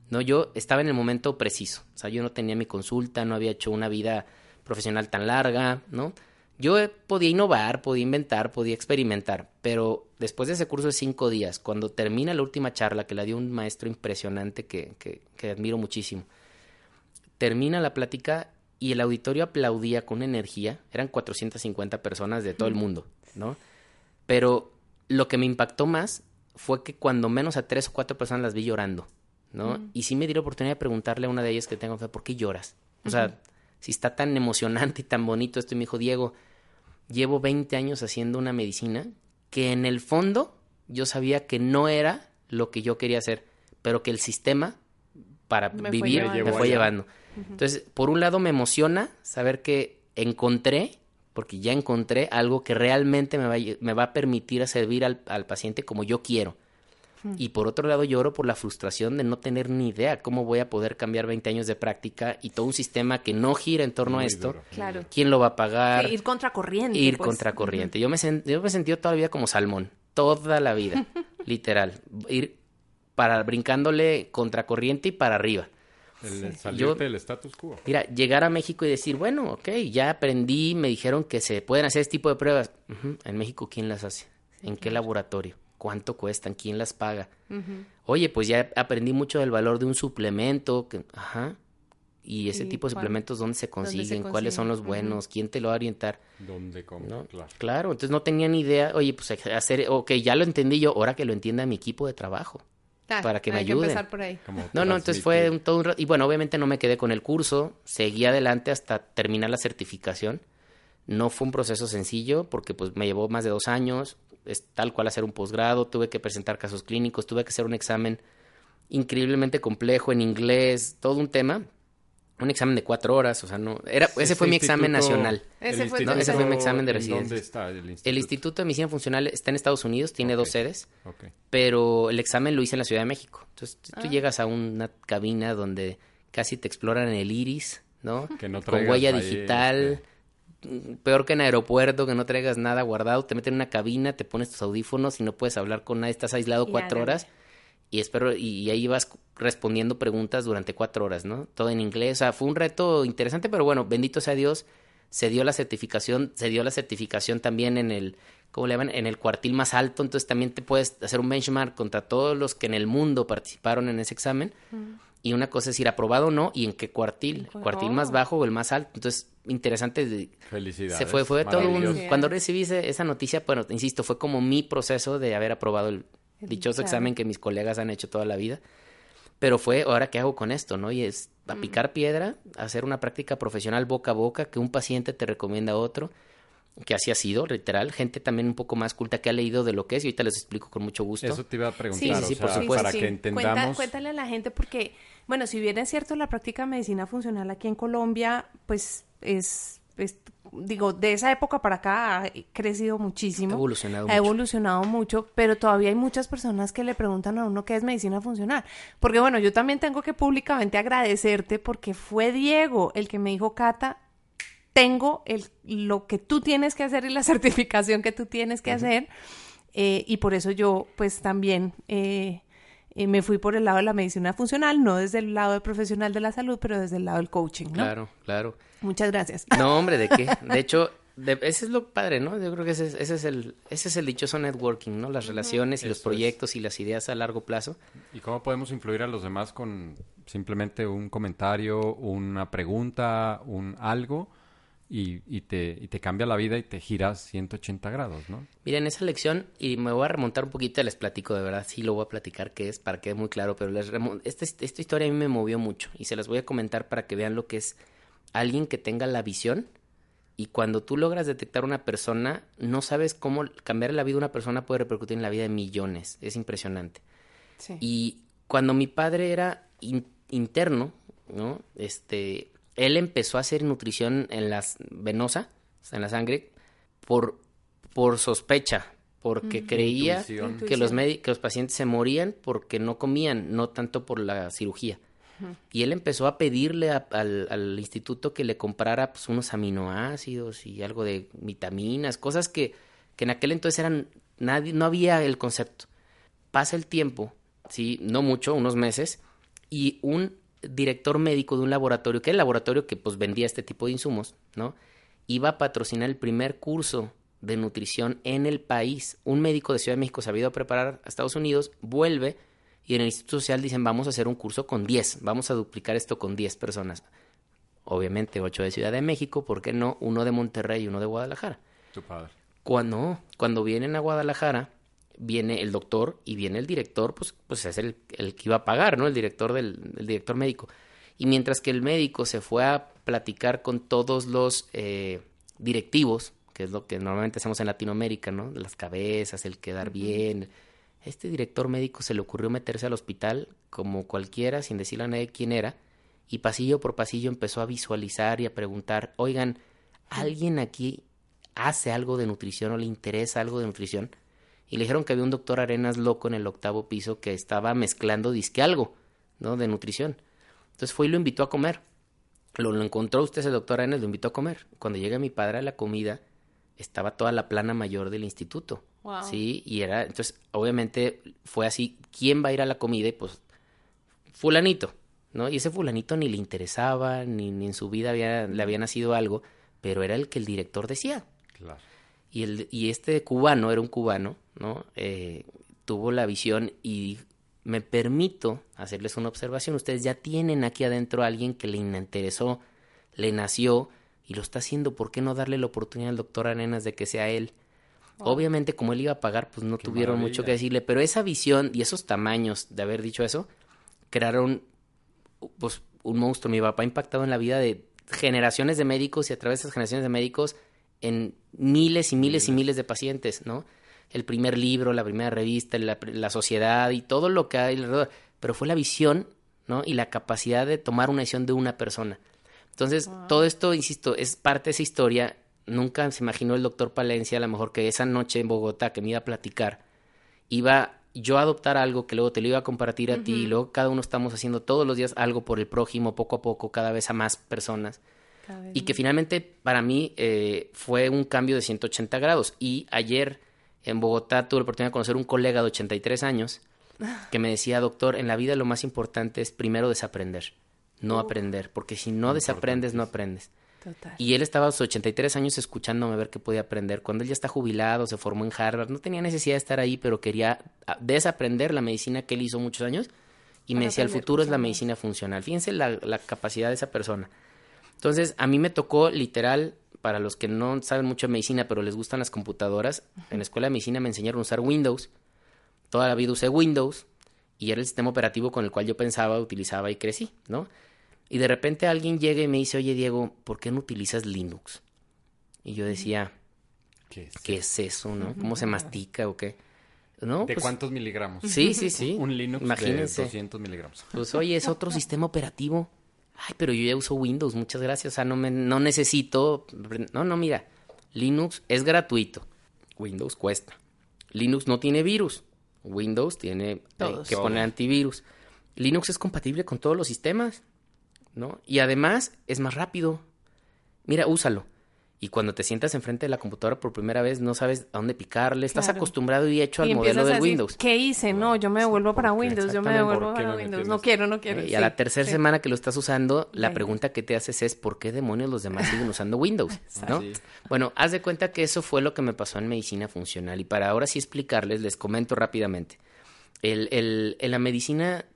¿no? Yo estaba en el momento preciso, o sea, yo no tenía mi consulta, no había hecho una vida profesional tan larga, ¿no? Yo podía innovar, podía inventar, podía experimentar, pero después de ese curso de cinco días, cuando termina la última charla que la dio un maestro impresionante que, que admiro muchísimo, termina la plática y el auditorio aplaudía con energía, eran 450 personas de todo el mundo, ¿no? Pero lo que me impactó más fue que cuando menos a tres o cuatro personas las vi llorando. ¿no? Y sí me di la oportunidad de preguntarle a una de ellas que tengo, ¿por qué lloras? O sea, si está tan emocionante y tan bonito esto, y me dijo, Diego, llevo 20 años haciendo una medicina que en el fondo yo sabía que no era lo que yo quería hacer, pero que el sistema para vivir me fue llevando. Entonces, por un lado me emociona saber que encontré, porque ya encontré algo que realmente me va, me va a permitir servir al, al paciente como yo quiero. Y por otro lado lloro por la frustración de no tener ni idea cómo voy a poder cambiar 20 años de práctica y todo un sistema que no gira en torno a esto. Claro. ¿Quién lo va a pagar? ir contracorriente. Ir pues. contracorriente. Yo me yo me he sentido toda la vida como salmón, toda la vida, literal, ir para brincándole contracorriente y para arriba. El salirte del status quo. Mira, llegar a México y decir, bueno, ok, ya aprendí, me dijeron que se pueden hacer este tipo de pruebas. En México, ¿quién las hace? ¿En qué laboratorio? cuánto cuestan, quién las paga. Oye, pues ya aprendí mucho del valor de un suplemento, que, ajá, y ese tipo de suplementos, ¿dónde se consiguen? ¿Cuáles son los buenos? ¿Quién te lo va a orientar? ¿Dónde, cómo? Claro. claro, entonces no tenía ni idea, oye, pues hacer, ok, ya lo entendí yo, ahora que lo entienda mi equipo de trabajo. Para que me ayude. No, no, entonces fue un, todo un y bueno, obviamente no me quedé con el curso, seguí adelante hasta terminar la certificación. No fue un proceso sencillo porque pues me llevó más de dos años, es tal cual hacer un posgrado, tuve que presentar casos clínicos, tuve que hacer un examen increíblemente complejo en inglés, todo un tema. Un examen de cuatro horas, o sea, no. Era, ese fue mi examen nacional. Ese fue, ese fue mi examen de residencia. ¿Dónde está el instituto? El Instituto de Medicina Funcional está en Estados Unidos, tiene dos sedes, pero el examen lo hice en la Ciudad de México. Entonces, tú ah. llegas a una cabina donde casi te exploran el iris, ¿no? Con huella digital. Este, peor que en aeropuerto, que no traigas nada guardado, te meten en una cabina, te pones tus audífonos y no puedes hablar con nadie, estás aislado cuatro horas y espero y, ahí vas respondiendo preguntas durante cuatro horas, ¿no? Todo en inglés, o sea, fue un reto interesante, pero bueno, bendito sea Dios, se dio la certificación, se dio la certificación también en el, ¿cómo le llaman? En el cuartil más alto, entonces también te puedes hacer un benchmark contra todos los que en el mundo participaron en ese examen. y una cosa es ir aprobado o no y en qué cuartil, cuartil más Oh. bajo o el más alto. Entonces, interesante. de- Felicidades. Se fue, fue todo un... Cuando recibí ese- esa noticia, bueno, insisto, fue como mi proceso de haber aprobado El dichoso examen. examen que mis colegas han hecho toda la vida. Pero fue, ahora qué hago con esto, ¿no? Y es a picar piedra, hacer una práctica profesional boca a boca, que un paciente te recomienda a otro, que así ha sido, literal. Gente también un poco más culta que ha leído de lo que es, y ahorita les explico con mucho gusto. Eso te iba a Sí, preguntar, sí, sí, o por sea, supuesto. para Sí, que sí. entendamos. Cuenta- cuéntale a la gente porque, bueno, si bien es cierto la práctica de medicina funcional aquí en Colombia, pues es, es- digo, de esa época para acá ha crecido muchísimo. Ha evolucionado Ha mucho. evolucionado mucho, pero todavía hay muchas personas que le preguntan a uno qué es medicina funcional. Porque bueno, yo también tengo que públicamente agradecerte porque fue Diego el que me dijo, Cata, tengo el, lo que tú tienes que hacer y la certificación que tú tienes que hacer. eh, y por eso yo, pues también eh, eh, me fui por el lado de la medicina funcional, no desde el lado de profesional de la salud, pero desde el lado del coaching, ¿no? Claro, claro. Muchas gracias. No, hombre, ¿de qué? De hecho, de- ese es lo padre, ¿no? Yo creo que ese, es- ese es el ese es el dichoso networking, ¿no? Las relaciones y los es. proyectos y las ideas a largo plazo. ¿Y cómo podemos influir a los demás con simplemente un comentario, una pregunta, un algo? Y, y te, y te cambia la vida y te giras 180 grados, ¿no? Miren, esa lección, y me voy a remontar un poquito, les platico de verdad, sí lo voy a platicar qué es, para que quede muy claro, pero les esta, esta historia a mí me movió mucho y se las voy a comentar para que vean lo que es alguien que tenga la visión y cuando tú logras detectar una persona, no sabes cómo cambiar la vida de una persona puede repercutir en la vida de millones, es impresionante. Sí. Y cuando mi padre era in- interno, ¿no? Este, él empezó a hacer nutrición en las venosa, o sea, en la sangre, por, por sospecha, porque creía Intuición. que los, que los pacientes se morían porque no comían, no tanto por la cirugía. Y él empezó a pedirle a- al, al instituto que le comprara pues, unos aminoácidos y algo de vitaminas, cosas que, que en aquel entonces eran, nadie, no había el concepto. Pasa el tiempo, sí, no mucho, unos meses, y un director médico de un laboratorio, que era el laboratorio que pues vendía este tipo de insumos, ¿no? Iba a patrocinar el primer curso de nutrición en el país. Un médico de Ciudad de México se había ido a preparar a Estados Unidos, vuelve y en el Instituto Social dicen vamos a hacer un curso con 10, vamos a duplicar esto con 10 personas. Obviamente 8 de Ciudad de México, ¿por qué no? Uno de Monterrey y uno de Guadalajara. Tu padre. Cuando, cuando vienen a Guadalajara, viene el doctor y viene el director, pues, pues es el, el que iba a pagar, ¿no? El director del el director médico. Y mientras que el médico se fue a platicar con todos los eh, directivos, que es lo que normalmente hacemos en Latinoamérica, ¿no? Las cabezas, el quedar bien. Este director médico se le ocurrió meterse al hospital como cualquiera, sin decirle a nadie quién era, y pasillo por pasillo empezó a visualizar y a preguntar, oigan, ¿alguien aquí hace algo de nutrición o le interesa algo de nutrición? Y le dijeron que había un doctor Arenas loco en el octavo piso que estaba mezclando disque algo, ¿no? De nutrición. Entonces fue y lo invitó a comer. Lo, lo encontró usted ese doctor Arenas, lo invitó a comer. Cuando llega mi padre a la comida, estaba toda la plana mayor del instituto. Wow. Sí, y era, entonces, obviamente fue así, ¿quién va a ir a la comida? Y pues, fulanito, ¿no? Y ese fulanito ni le interesaba, ni, ni en su vida había, le había nacido algo, pero era el que el director decía. Claro. Y, el, y este cubano, era un cubano, ¿no? Eh, tuvo la visión y me permito hacerles una observación. Ustedes ya tienen aquí adentro a alguien que le interesó, le nació y lo está haciendo. ¿Por qué no darle la oportunidad al doctor Arenas de que sea él? Obviamente, como él iba a pagar, pues no Qué tuvieron mucho que decirle, pero esa visión y esos tamaños de haber dicho eso crearon pues un monstruo. Mi papá ha impactado en la vida de generaciones de médicos y a través de esas generaciones de médicos en miles y miles y miles de pacientes, ¿no? El primer libro, la primera revista, la, la sociedad y todo lo que hay alrededor. Pero fue la visión, ¿no? Y la capacidad de tomar una decisión de una persona. Entonces, todo esto, insisto, es parte de esa historia. Nunca se imaginó el doctor Palencia, a lo mejor que esa noche en Bogotá que me iba a platicar, iba yo a adoptar algo que luego te lo iba a compartir a ti y luego cada uno estamos haciendo todos los días algo por el prójimo, poco a poco, cada vez a más personas. Y que finalmente para mí eh, fue un cambio de 180 grados. Y ayer en Bogotá tuve la oportunidad de conocer un colega de 83 años que me decía, doctor, en la vida lo más importante es primero desaprender, no aprender, porque si no desaprendes, no aprendes. Total. Y él estaba a sus 83 años escuchándome a ver qué podía aprender. Cuando él ya está jubilado, se formó en Harvard, no tenía necesidad de estar ahí, pero quería ah, desaprender la medicina que él hizo muchos años y me decía, el futuro es la cosas nuevas". medicina funcional. Fíjense la, la capacidad de esa persona. Entonces, a mí me tocó literal, para los que no saben mucho de medicina, pero les gustan las computadoras, en la escuela de medicina me enseñaron a usar Windows. Toda la vida usé Windows y era el sistema operativo con el cual yo pensaba, utilizaba y crecí, ¿no? Y de repente alguien llega y me dice, oye Diego, ¿por qué no utilizas Linux? Y yo decía, ¿Qué es? ¿qué es eso, no? ¿Cómo se mastica o qué? ¿No? ¿De Pues, cuántos miligramos? Sí, sí, sí. Un Linux Imagínense. de 200 miligramos. Pues oye, es otro sistema operativo. Ay, pero yo ya uso Windows, muchas gracias. O sea, no, me, no necesito. No, no, mira. Linux es gratuito. Windows cuesta. Linux no tiene virus. Windows tiene que poner antivirus. Linux es compatible con todos los sistemas, ¿no? Y además es más rápido. Mira, úsalo. Y cuando te sientas enfrente de la computadora por primera vez, no sabes a dónde picarle. Estás Claro. acostumbrado y hecho al y modelo de decir, Windows. ¿qué hice? No, yo me devuelvo para. Windows, yo me devuelvo ¿Por qué para me Windows. No quiero, no quiero. Y sí, a la tercera sí. semana que lo estás usando, la pregunta que te haces es ¿por qué demonios los demás siguen usando Windows? ¿no? Bueno, haz de cuenta que eso fue lo que me pasó en medicina funcional. Y para ahora sí explicarles, les comento rápidamente. El, el- en la medicina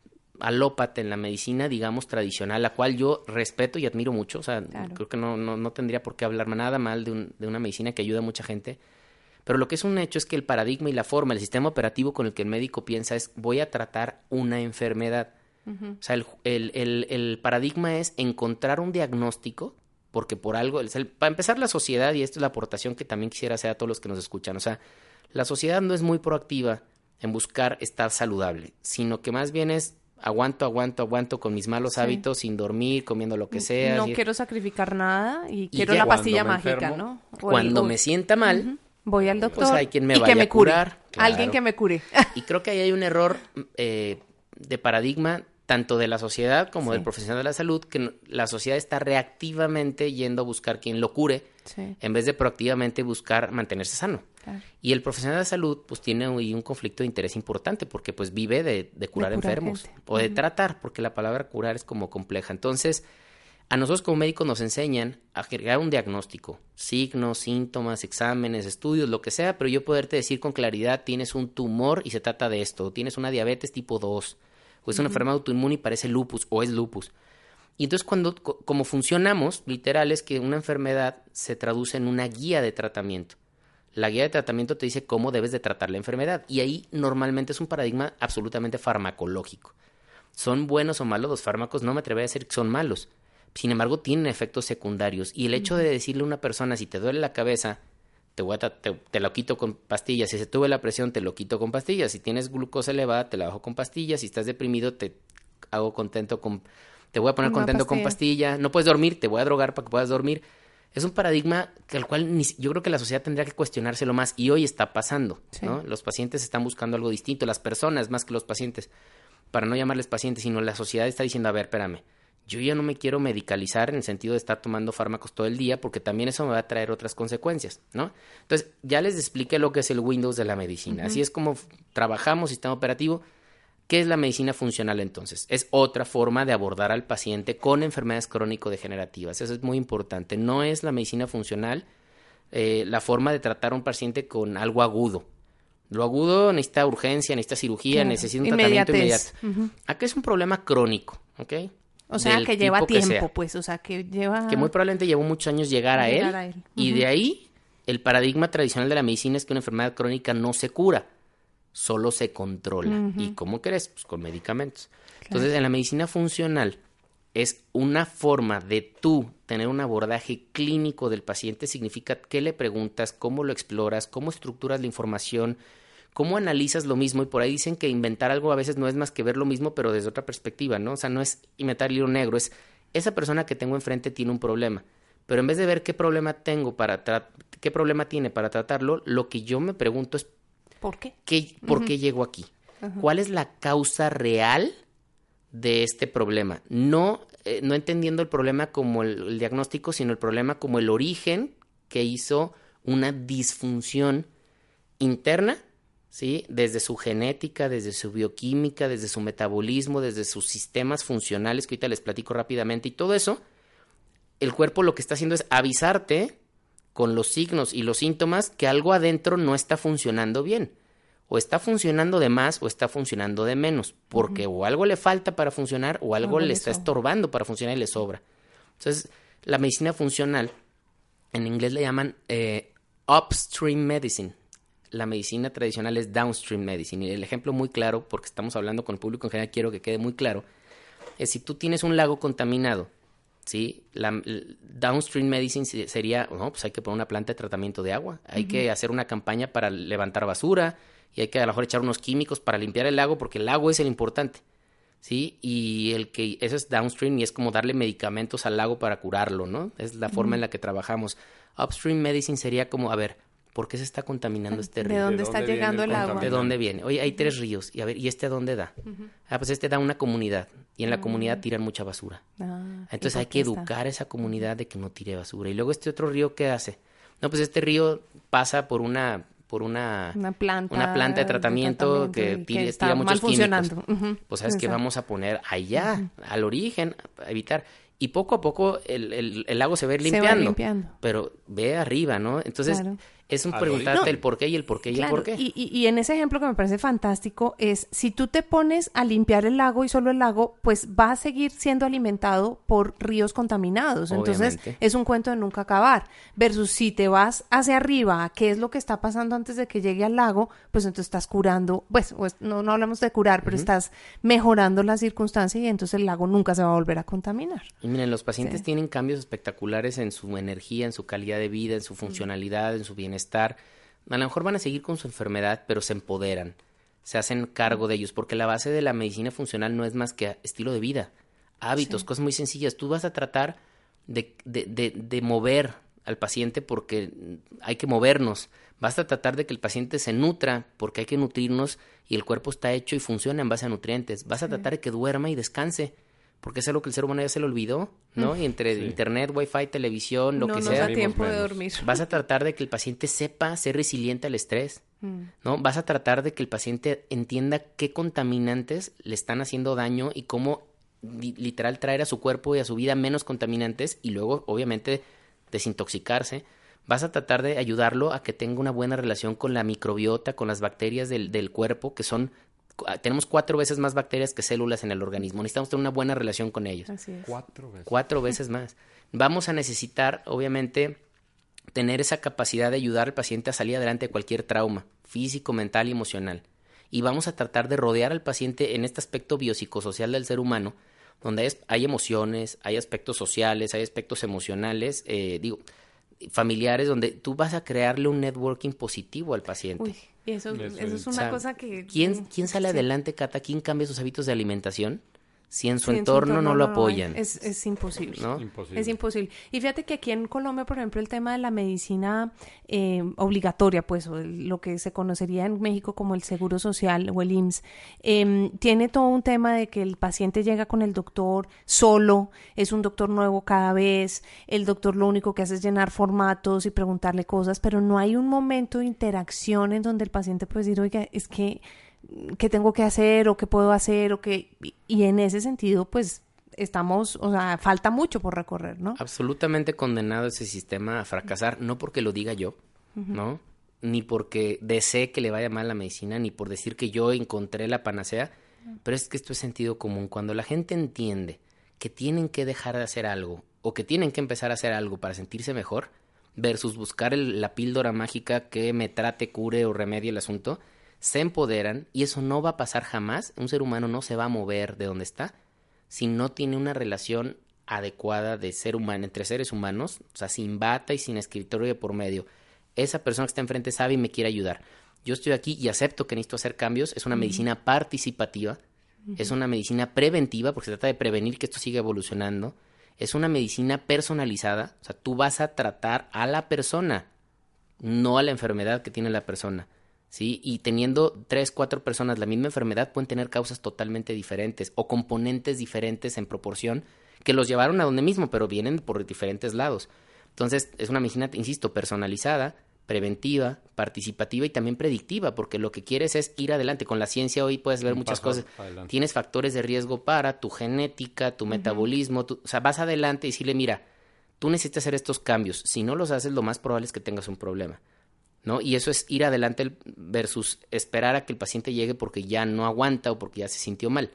alópata, en la medicina, digamos, tradicional, la cual yo respeto y admiro mucho, o sea, Claro. creo que no, no, no tendría por qué hablar nada mal de, un- de una medicina que ayuda a mucha gente. Pero lo que es un hecho es que el paradigma y la forma, el sistema operativo con el que el médico piensa es voy a tratar una enfermedad. O sea, el, el- el- el paradigma es encontrar un diagnóstico, porque por algo, para empezar la sociedad, y esto es la aportación que también quisiera hacer a todos los que nos escuchan, o sea, la sociedad no es muy proactiva en buscar estar saludable, sino que más bien es aguanto, aguanto, aguanto con mis malos Sí. hábitos, sin dormir, comiendo lo que sea. No quiero sacrificar nada y quiero la pastilla mágica, enfermo, ¿no? O el- Cuando o- me sienta mal. Voy al doctor Pues hay quien me y que vaya me a cure. curar, claro. Alguien que me cure. Y creo que ahí hay un error eh, de paradigma tanto de la sociedad como Sí. del profesional de la salud, que la sociedad está reactivamente yendo a buscar quien lo cure Sí, en vez de proactivamente buscar mantenerse sano. claro. Y el profesional de la salud pues tiene un conflicto de interés importante porque pues vive de, de curar curar enfermos gente. o de tratar, porque la palabra curar es como compleja. Entonces, a nosotros como médicos nos enseñan a generar un diagnóstico, signos, síntomas, exámenes, estudios, lo que sea, pero yo poderte decir con claridad, tienes un tumor y se trata de esto, tienes una diabetes tipo 2, o es una enfermedad autoinmune y parece lupus, o es lupus. Y entonces cuando, co- como funcionamos, literal es que una enfermedad se traduce en una guía de tratamiento. La guía de tratamiento te dice cómo debes de tratar la enfermedad. Y ahí normalmente es un paradigma absolutamente farmacológico. ¿Son buenos o malos los fármacos? No me atrevería a decir que son malos. Sin embargo, tienen efectos secundarios. Y el hecho de decirle a una persona, si te duele la cabeza, te, voy a te, te lo quito con pastillas. Si se tuve la presión, te lo quito con pastillas. Si tienes glucosa elevada, te la bajo con pastillas. Si estás deprimido, te hago contento con... Te voy a poner Una contento con pastilla. No puedes dormir, te voy a drogar para que puedas dormir. Es un paradigma que al cual ni yo creo que la sociedad tendría que cuestionárselo más y hoy está pasando, Sí. ¿no? Los pacientes están buscando algo distinto, las personas más que los pacientes, para no llamarles pacientes, sino la sociedad está diciendo, a ver, espérame, yo ya no me quiero medicalizar en el sentido de estar tomando fármacos todo el día porque también eso me va a traer otras consecuencias, ¿no? Entonces, ya les expliqué lo que es el Windows de la medicina. Así es como trabajamos sistema operativo. ¿Qué es la medicina funcional entonces? Es otra forma de abordar al paciente con enfermedades crónico-degenerativas. Eso es muy importante. No es la medicina funcional eh, la forma de tratar a un paciente con algo agudo. Lo agudo necesita urgencia, necesita cirugía, Claro. necesita un tratamiento inmediato. Ujú. Acá es un problema crónico, ¿ok? O sea, que lleva que tiempo, pues. O sea, que lleva... que muy probablemente llevó muchos años llegar a, Llegar él, a él. y de ahí el paradigma tradicional de la medicina es que una enfermedad crónica no se cura, solo se controla. ¿Y cómo crees? Pues con medicamentos. Entonces, en la medicina funcional es una forma de tú tener un abordaje clínico del paciente, significa qué le preguntas, cómo lo exploras, cómo estructuras la información, cómo analizas lo mismo. Y por ahí dicen que inventar algo a veces no es más que ver lo mismo, pero desde otra perspectiva, ¿no? O sea, no es inventar el libro negro, es esa persona que tengo enfrente tiene un problema. Pero en vez de ver qué problema tengo para qué problema tiene para tratarlo, lo que yo me pregunto es ¿Por qué? ¿qué, ¿por qué llego aquí? ¿Cuál es la causa real de este problema? No, eh, no entendiendo el problema como el, el diagnóstico, sino el problema como el origen que hizo una disfunción interna, ¿sí? Desde su genética, desde su bioquímica, desde su metabolismo, desde sus sistemas funcionales, que ahorita les platico rápidamente, y todo eso, el cuerpo lo que está haciendo es avisarte con los signos y los síntomas que algo adentro no está funcionando bien. o está funcionando de más o está funcionando de menos, porque o algo le falta para funcionar o algo, le, está estorbando para funcionar y le sobra. Entonces, la medicina funcional, en inglés le llaman eh, upstream medicine. La medicina tradicional es downstream medicine. Y el ejemplo muy claro, porque estamos hablando con el público en general, quiero que quede muy claro, es si tú tienes un lago contaminado, ¿sí? La, downstream medicine sería, no, pues hay que poner una planta de tratamiento de agua, hay que hacer una campaña para levantar basura y hay que a lo mejor echar unos químicos para limpiar el lago porque el lago es el importante, ¿sí? Y el que, eso es downstream y es como darle medicamentos al lago para curarlo, ¿no? Es la forma en la que trabajamos. Upstream medicine sería como, a ver, ¿por qué se está contaminando este río? ¿De dónde, está llegando el agua? ¿De dónde viene? Oye, hay tres ríos, y a ver, ¿y este a dónde da? Ah, pues este da una comunidad, y en la comunidad ah. tiran mucha basura. Ah, Entonces hay que educar a esa comunidad de que no tire basura. Y luego este otro río, ¿qué hace? No, pues este río pasa por una por una, una, planta, una planta de tratamiento, que, tira, muchos químicos. Pues sabes que vamos a poner allá, al origen, a evitar y poco a poco el, el, lago se va limpiando, limpiando, Pero ve arriba, ¿no? Entonces, es un preguntarte el por qué y el por qué y el por qué. Y, y, en ese ejemplo que me parece fantástico es, si tú te pones a limpiar el lago y solo el lago, pues va a seguir siendo alimentado por ríos contaminados. Entonces, es un cuento de nunca acabar. Versus si te vas hacia arriba, qué es lo que está pasando antes de que llegue al lago, pues entonces estás curando, pues, pues no, no hablamos de curar, pero estás mejorando la circunstancia y entonces el lago nunca se va a volver a contaminar. Y miren, los pacientes tienen cambios espectaculares en su energía, en su calidad de vida, en su funcionalidad, en su bienestar estar, a lo mejor van a seguir con su enfermedad, pero se empoderan, se hacen cargo de ellos, porque la base de la medicina funcional no es más que estilo de vida, hábitos, cosas muy sencillas. Tú vas a tratar de, de, de, mover al paciente porque hay que movernos. Vas a tratar de que el paciente se nutra porque hay que nutrirnos y el cuerpo está hecho y funciona en base a nutrientes. Vas a tratar de que duerma y descanse porque es algo que el ser humano ya se le olvidó, ¿no? Y entre internet, wifi, televisión, lo que sea. No da tiempo de dormir. Vas a tratar de que el paciente sepa ser resiliente al estrés, mm. ¿no? Vas a tratar de que el paciente entienda qué contaminantes le están haciendo daño y cómo literal traer a su cuerpo y a su vida menos contaminantes y luego, obviamente, desintoxicarse. Vas a tratar de ayudarlo a que tenga una buena relación con la microbiota, con las bacterias del, del cuerpo, que son tenemos cuatro veces más bacterias que células en el organismo. Necesitamos tener una buena relación con ellos. Así es. Cuatro veces. Cuatro veces más. Vamos a necesitar, obviamente, tener esa capacidad de ayudar al paciente a salir adelante de cualquier trauma, físico, mental y emocional. Y vamos a tratar de rodear al paciente en este aspecto biopsicosocial del ser humano, donde hay emociones, hay aspectos sociales, hay aspectos emocionales, eh, digo, familiares, donde tú vas a crearle un networking positivo al paciente. Y eso, es una cosa que... ¿Quién, quién sale adelante, Cata? ¿Quién cambia sus hábitos de alimentación? Si en su, entorno, no lo apoyan. es, es, imposible. Es imposible. Y fíjate que aquí en Colombia, por ejemplo, el tema de la medicina eh, obligatoria, pues, o lo que se conocería en México como el Seguro Social o el IMSS, em, tiene todo un tema de que el paciente llega con el doctor solo, es un doctor nuevo cada vez, el doctor lo único que hace es llenar formatos y preguntarle cosas, pero no hay un momento de interacción en donde el paciente puede decir, oiga, es que qué tengo que hacer o qué puedo hacer o qué y en ese sentido pues estamos, o sea, falta mucho por recorrer, ¿no? Absolutamente condenado ese sistema a fracasar, no porque lo diga yo, ¿no? Ni porque desee que le vaya mal la medicina, ni por decir que yo encontré la panacea, pero es que esto es sentido común. Cuando la gente entiende que tienen que dejar de hacer algo o que tienen que empezar a hacer algo para sentirse mejor, versus buscar la píldora mágica que me trate, cure o remedie el asunto, se empoderan y eso no va a pasar jamás. Un ser humano no se va a mover de donde está si no tiene una relación adecuada de ser humano entre seres humanos, o sea, sin bata y sin escritorio de por medio. Esa persona que está enfrente sabe y me quiere ayudar. Yo estoy aquí y acepto que necesito hacer cambios. Es una medicina participativa, es una medicina preventiva porque se trata de prevenir que esto siga evolucionando. Es una medicina personalizada, o sea, tú vas a tratar a la persona, no a la enfermedad que tiene la persona. ¿Sí? Y teniendo tres, cuatro personas la misma enfermedad pueden tener causas totalmente diferentes o componentes diferentes en proporción que los llevaron a donde mismo, pero vienen por diferentes lados. Entonces, es una medicina, insisto, personalizada, preventiva, participativa y también predictiva, porque lo que quieres es ir adelante. Con la ciencia hoy puedes ver muchas cosas. Tienes factores de riesgo para tu genética, tu metabolismo, o sea, vas adelante y decirle, mira, tú necesitas hacer estos cambios. Si no los haces, lo más probable es que tengas un problema ¿no? Y eso es ir adelante versus esperar a que el paciente llegue porque ya no aguanta o porque ya se sintió mal,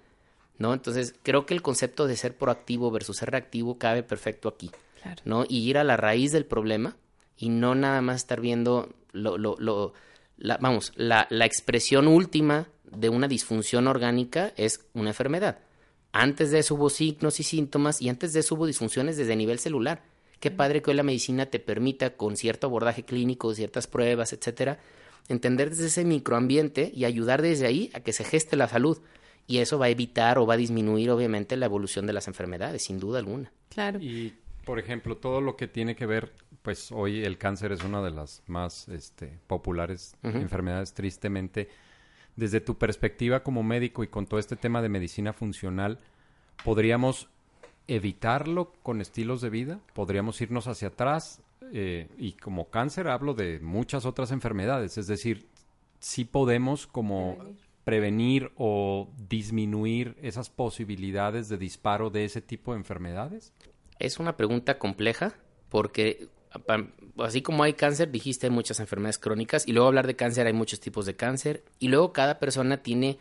¿no? Entonces, creo que el concepto de ser proactivo versus ser reactivo cabe perfecto aquí, ¿no? Y ir a la raíz del problema y no nada más estar viendo lo, lo, lo la, vamos, la, la expresión última de una disfunción orgánica es una enfermedad. Antes de eso hubo signos y síntomas y antes de eso hubo disfunciones desde nivel celular. Qué padre que hoy la medicina te permita, con cierto abordaje clínico, ciertas pruebas, etcétera, entender desde ese microambiente y ayudar desde ahí a que se geste la salud. Y eso va a evitar o va a disminuir, obviamente, la evolución de las enfermedades, sin duda alguna. Claro. Y, por ejemplo, todo lo que tiene que ver, pues hoy el cáncer es una de las más este, populares enfermedades, tristemente. Desde tu perspectiva como médico y con todo este tema de medicina funcional, ¿podríamos evitarlo con estilos de vida? ¿Podríamos irnos hacia atrás? Eh, y como cáncer hablo de muchas otras enfermedades, es decir, sí podemos como prevenir. o disminuir esas posibilidades de disparo de ese tipo de enfermedades? Es una pregunta compleja porque así como hay cáncer, dijiste hay muchas enfermedades crónicas y luego hablar de cáncer hay muchos tipos de cáncer y luego cada persona tiene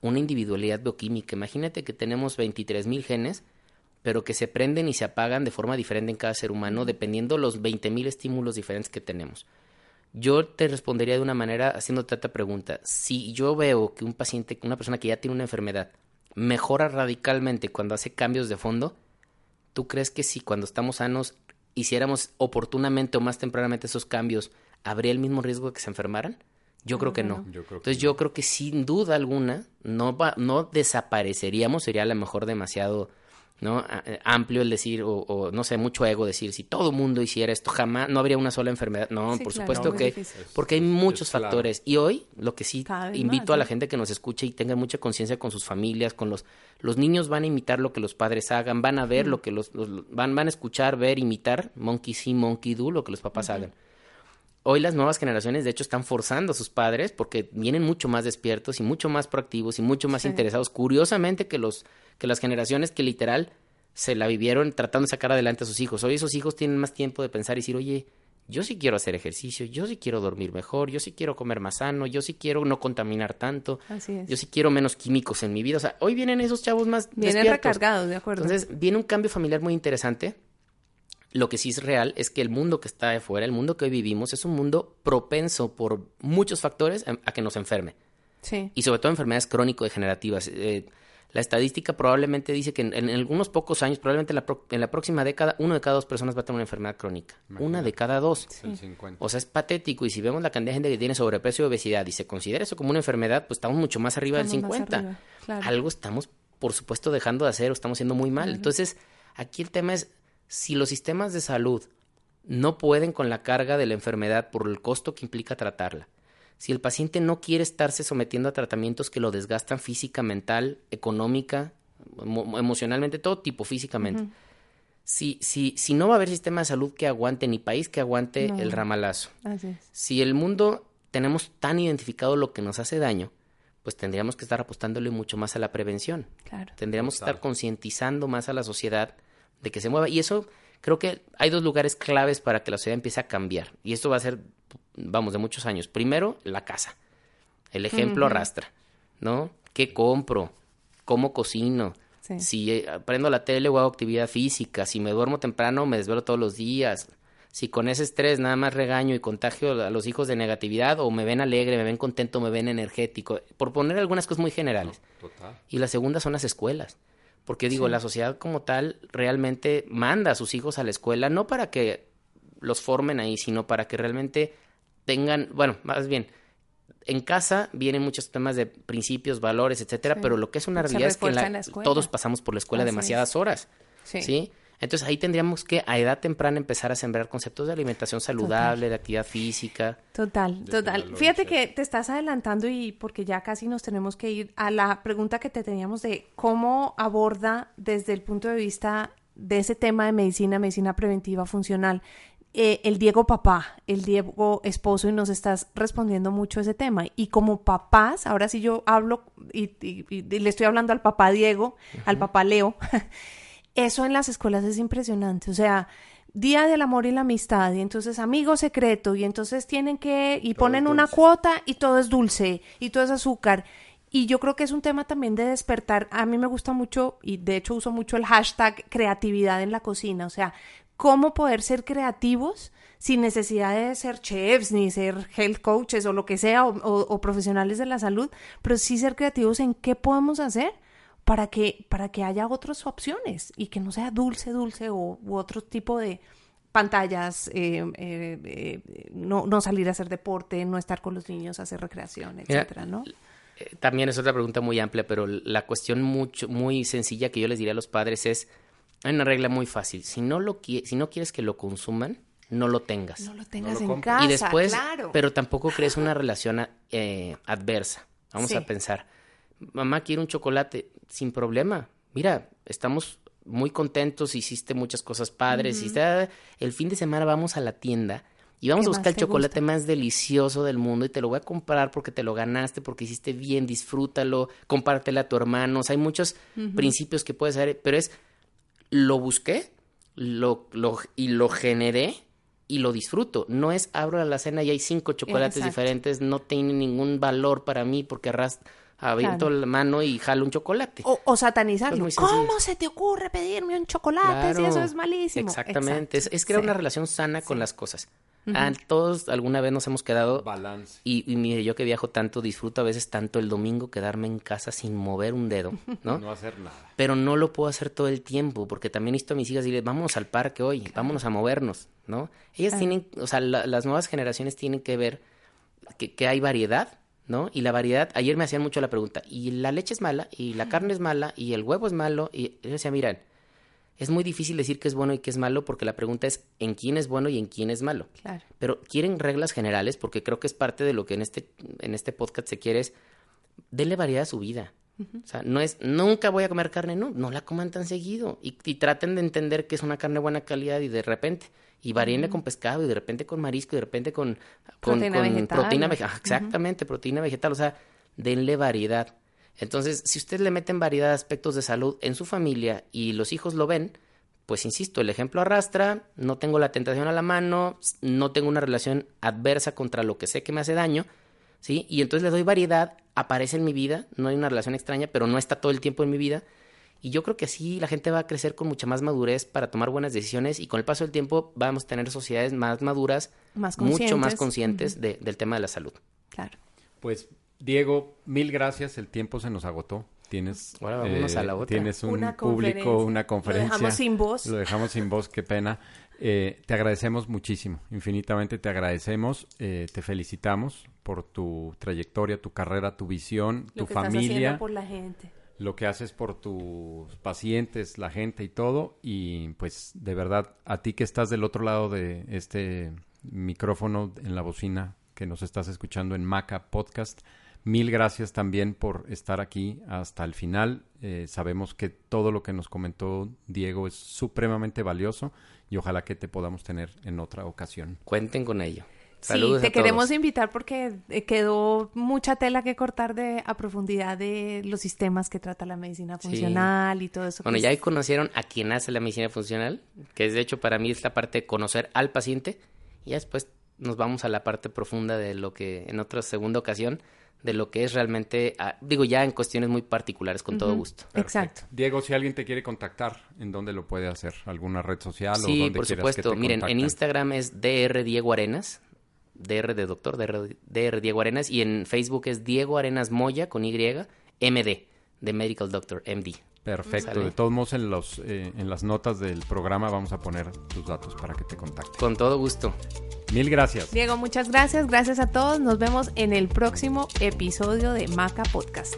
una individualidad bioquímica. Imagínate que tenemos 23 mil genes pero que se prenden y se apagan de forma diferente en cada ser humano, dependiendo los 20.000 estímulos diferentes que tenemos. Yo te respondería de una manera haciéndote esta pregunta. Si yo veo que un paciente, una persona que ya tiene una enfermedad, mejora radicalmente cuando hace cambios de fondo, ¿tú crees que si cuando estamos sanos hiciéramos oportunamente o más tempranamente esos cambios, habría el mismo riesgo de que se enfermaran? Yo creo que no. Entonces yo creo que sin duda alguna no, va, no desapareceríamos, sería a lo mejor demasiado ¿no? Eh, amplio el decir, o, no sé, mucho ego decir, si todo mundo hiciera esto, jamás, no habría una sola enfermedad. No, por supuesto que, porque hay muchos factores. Y hoy, lo que sí invito a la gente que nos escuche y tenga mucha conciencia con sus familias, con los, los niños van a imitar lo que los padres hagan, van a ver lo que los, van, van a escuchar, ver, imitar, monkey see, monkey do, lo que los papás hagan. Hoy las nuevas generaciones, de hecho, están forzando a sus padres porque vienen mucho más despiertos y mucho más proactivos y mucho más interesados, curiosamente, que los que las generaciones que literal se la vivieron tratando de sacar adelante a sus hijos. Hoy esos hijos tienen más tiempo de pensar y decir, oye, yo sí quiero hacer ejercicio, yo sí quiero dormir mejor, yo sí quiero comer más sano, yo sí quiero no contaminar tanto, yo sí quiero menos químicos en mi vida. O sea, hoy vienen esos chavos más Vienen recargados, de acuerdo. Entonces, viene un cambio familiar muy interesante. Lo que sí es real es que el mundo que está afuera, el mundo que hoy vivimos, es un mundo propenso por muchos factores a, que nos enferme. Sí. Y sobre todo enfermedades crónico-degenerativas. Eh, la estadística probablemente dice que en, algunos pocos años, probablemente en la, próxima década, uno de cada dos personas va a tener una enfermedad crónica. Una de cada dos. O sea, es patético. Y si vemos la cantidad de gente que tiene sobrepeso y obesidad y se considera eso como una enfermedad, pues estamos mucho más arriba del 50. Algo estamos, por supuesto, dejando de hacer o estamos haciendo muy mal. Entonces, aquí el tema es, si los sistemas de salud no pueden con la carga de la enfermedad por el costo que implica tratarla, si el paciente no quiere estarse sometiendo a tratamientos que lo desgastan física, mental, económica, emocionalmente, todo tipo físicamente. si, si, si no va a haber sistema de salud que aguante, ni país que aguante el ramalazo. Si el mundo tenemos tan identificado lo que nos hace daño, pues tendríamos que estar apostándole mucho más a la prevención. Claro. Tendríamos que estar concientizando más a la sociedad de que se mueva. Y eso creo que hay dos lugares claves para que la sociedad empiece a cambiar. Y esto va a ser vamos, de muchos años. Primero, la casa. El ejemplo arrastra, ¿no? ¿Qué compro? ¿Cómo cocino? Si eh, prendo la tele o hago actividad física, si me duermo temprano, me desvelo todos los días. Si con ese estrés nada más regaño y contagio a los hijos de negatividad, o me ven alegre, me ven contento, me ven energético, por poner algunas cosas muy generales. Y la segunda son las escuelas. Porque digo, la sociedad como tal realmente manda a sus hijos a la escuela, no para que los formen ahí, sino para que realmente tengan, bueno, más bien, en casa vienen muchos temas de principios, valores, etcétera, pero lo que es una realidad es que todos pasamos por la escuela demasiadas horas. Sí. Entonces ahí tendríamos que a edad temprana empezar a sembrar conceptos de alimentación saludable, de actividad física. Total, total. Fíjate que te estás adelantando y porque ya casi nos tenemos que ir a la pregunta que te teníamos de cómo aborda desde el punto de vista de ese tema de medicina, medicina preventiva funcional, eh, el Diego papá, el Diego esposo y nos estás respondiendo mucho ese tema. Y como papás, ahora sí yo hablo y, le estoy hablando al papá Diego, al papá Leo, eso en las escuelas es impresionante. O sea, Día del Amor y la Amistad, y entonces amigo secreto, y entonces tienen que, y Todo ponen una cuota y todo es dulce, y todo es azúcar. Y yo creo que es un tema también de despertar. A mí me gusta mucho, y de hecho uso mucho el hashtag creatividad en la cocina, o sea, cómo poder ser creativos sin necesidad de ser chefs, ni ser health coaches o lo que sea, o, o- o profesionales de la salud, pero sí ser creativos en qué podemos hacer para que, para que haya otras opciones y que no sea dulce, dulce o u otro tipo de pantallas, eh, eh, eh, no, no salir a hacer deporte, no estar con los niños, hacer recreación, etcétera, ¿no? También es otra pregunta muy amplia, pero la cuestión mucho, muy sencilla que yo les diría a los padres es, hay una regla muy fácil, si no, lo qui- si no quieres que lo consuman, no lo tengas. No lo tengas lo en casa, y después, claro. pero tampoco crees una relación eh, adversa. Vamos Sí. a pensar, mamá quiere un chocolate, sin problema. Mira, estamos muy contentos, hiciste muchas cosas padres, ah, el fin de semana vamos a la tienda y vamos ¿Qué a buscar el te chocolate gusta? más delicioso del mundo y te lo voy a comprar porque te lo ganaste, porque hiciste bien, disfrútalo, compártelo a tu hermano. O sea, hay muchos principios que puedes hacer, pero es lo busqué lo, lo, y lo generé y lo disfruto. No es abro la cena y hay cinco chocolates Exacto. diferentes, no tiene ningún valor para mí porque arras aviento Claro. la mano y jalo un chocolate. O, o satanizarlo. Es muy sencillo. ¿Cómo se te ocurre pedirme un chocolate si Claro, eso es malísimo? Exactamente, es, es crear sí. una relación sana con las cosas. Ah, todos alguna vez nos hemos quedado Balance. y, y mire, yo que viajo tanto, disfruto a veces tanto el domingo quedarme en casa sin mover un dedo, ¿no? No hacer nada. Pero no lo puedo hacer todo el tiempo, porque también necesito a mis hijas decirles, vámonos al parque hoy, vámonos a movernos, ¿no? Ellas tienen, o sea, la- las nuevas generaciones tienen que ver que, que hay variedad, ¿no? Y la variedad, ayer me hacían mucho la pregunta, y la leche es mala, y la carne es mala, y el huevo es malo, y yo decía, miren, es muy difícil decir que es bueno y que es malo, porque la pregunta es en quién es bueno y en quién es malo. Claro. Pero quieren reglas generales, porque creo que es parte de lo que en este, en este podcast se quiere es, denle variedad a su vida. O sea, no es, nunca voy a comer carne, no, no la coman tan seguido. Y, y traten de entender que es una carne de buena calidad y de repente, y varíenle con pescado, y de repente con marisco, y de repente con, con Proteína con vegetal, Exactamente, proteína vegetal. O sea, denle variedad. Entonces, si usted le meten variedad de aspectos de salud en su familia y los hijos lo ven, pues insisto, el ejemplo arrastra, no tengo la tentación a la mano, no tengo una relación adversa contra lo que sé que me hace daño, ¿sí? Y entonces le doy variedad, aparece en mi vida, no hay una relación extraña, pero no está todo el tiempo en mi vida. Y yo creo que así la gente va a crecer con mucha más madurez para tomar buenas decisiones y con el paso del tiempo vamos a tener sociedades más maduras, Más mucho más conscientes. conscientes de- del tema de la salud. Claro. Pues, Diego, mil gracias. El tiempo se nos agotó. Tienes, eh, Ahora vámonos a la otra. tienes un Una público, conferencia. una Lo conferencia. dejamos sin voz. Lo dejamos sin voz, qué pena. Eh, te agradecemos muchísimo, infinitamente te agradecemos, eh, te felicitamos por tu trayectoria, tu carrera, tu visión, Lo tu que familia, por la gente. lo que haces por tus pacientes, la gente y todo. Y pues de verdad, a ti que estás del otro lado de este micrófono en la bocina que nos estás escuchando en Maca Podcast, mil gracias también por estar aquí hasta el final. Eh, sabemos que todo lo que nos comentó Diego es supremamente valioso y ojalá que te podamos tener en otra ocasión. Cuenten con ello. Saludos sí, te a todos. queremos invitar porque eh, quedó mucha tela que cortar de a profundidad de los sistemas que trata la medicina Sí. funcional y todo eso. Bueno, ya ahí conocieron a quien hace la medicina funcional, que es de hecho para mí es la parte de conocer al paciente, y después nos vamos a la parte profunda de lo que en otra segunda ocasión, de lo que es realmente, ah, digo ya en cuestiones muy particulares, con todo gusto. Exacto. Diego, si alguien te quiere contactar, ¿en dónde lo puede hacer? ¿Alguna red social o Sí, dónde por que supuesto. te Miren, en? Instagram es DR Diego Arenas, DR de doctor, DR, DR Diego Arenas, y en Facebook es Diego Arenas Moya con Y, MD, de Medical Doctor, MD. Perfecto. Sale. De todos modos, en, los, eh, en las notas del programa vamos a poner tus datos para que te contacten. Con todo gusto. Mil gracias. Diego, muchas gracias. Gracias a todos. Nos vemos en el próximo episodio de Maca Podcast.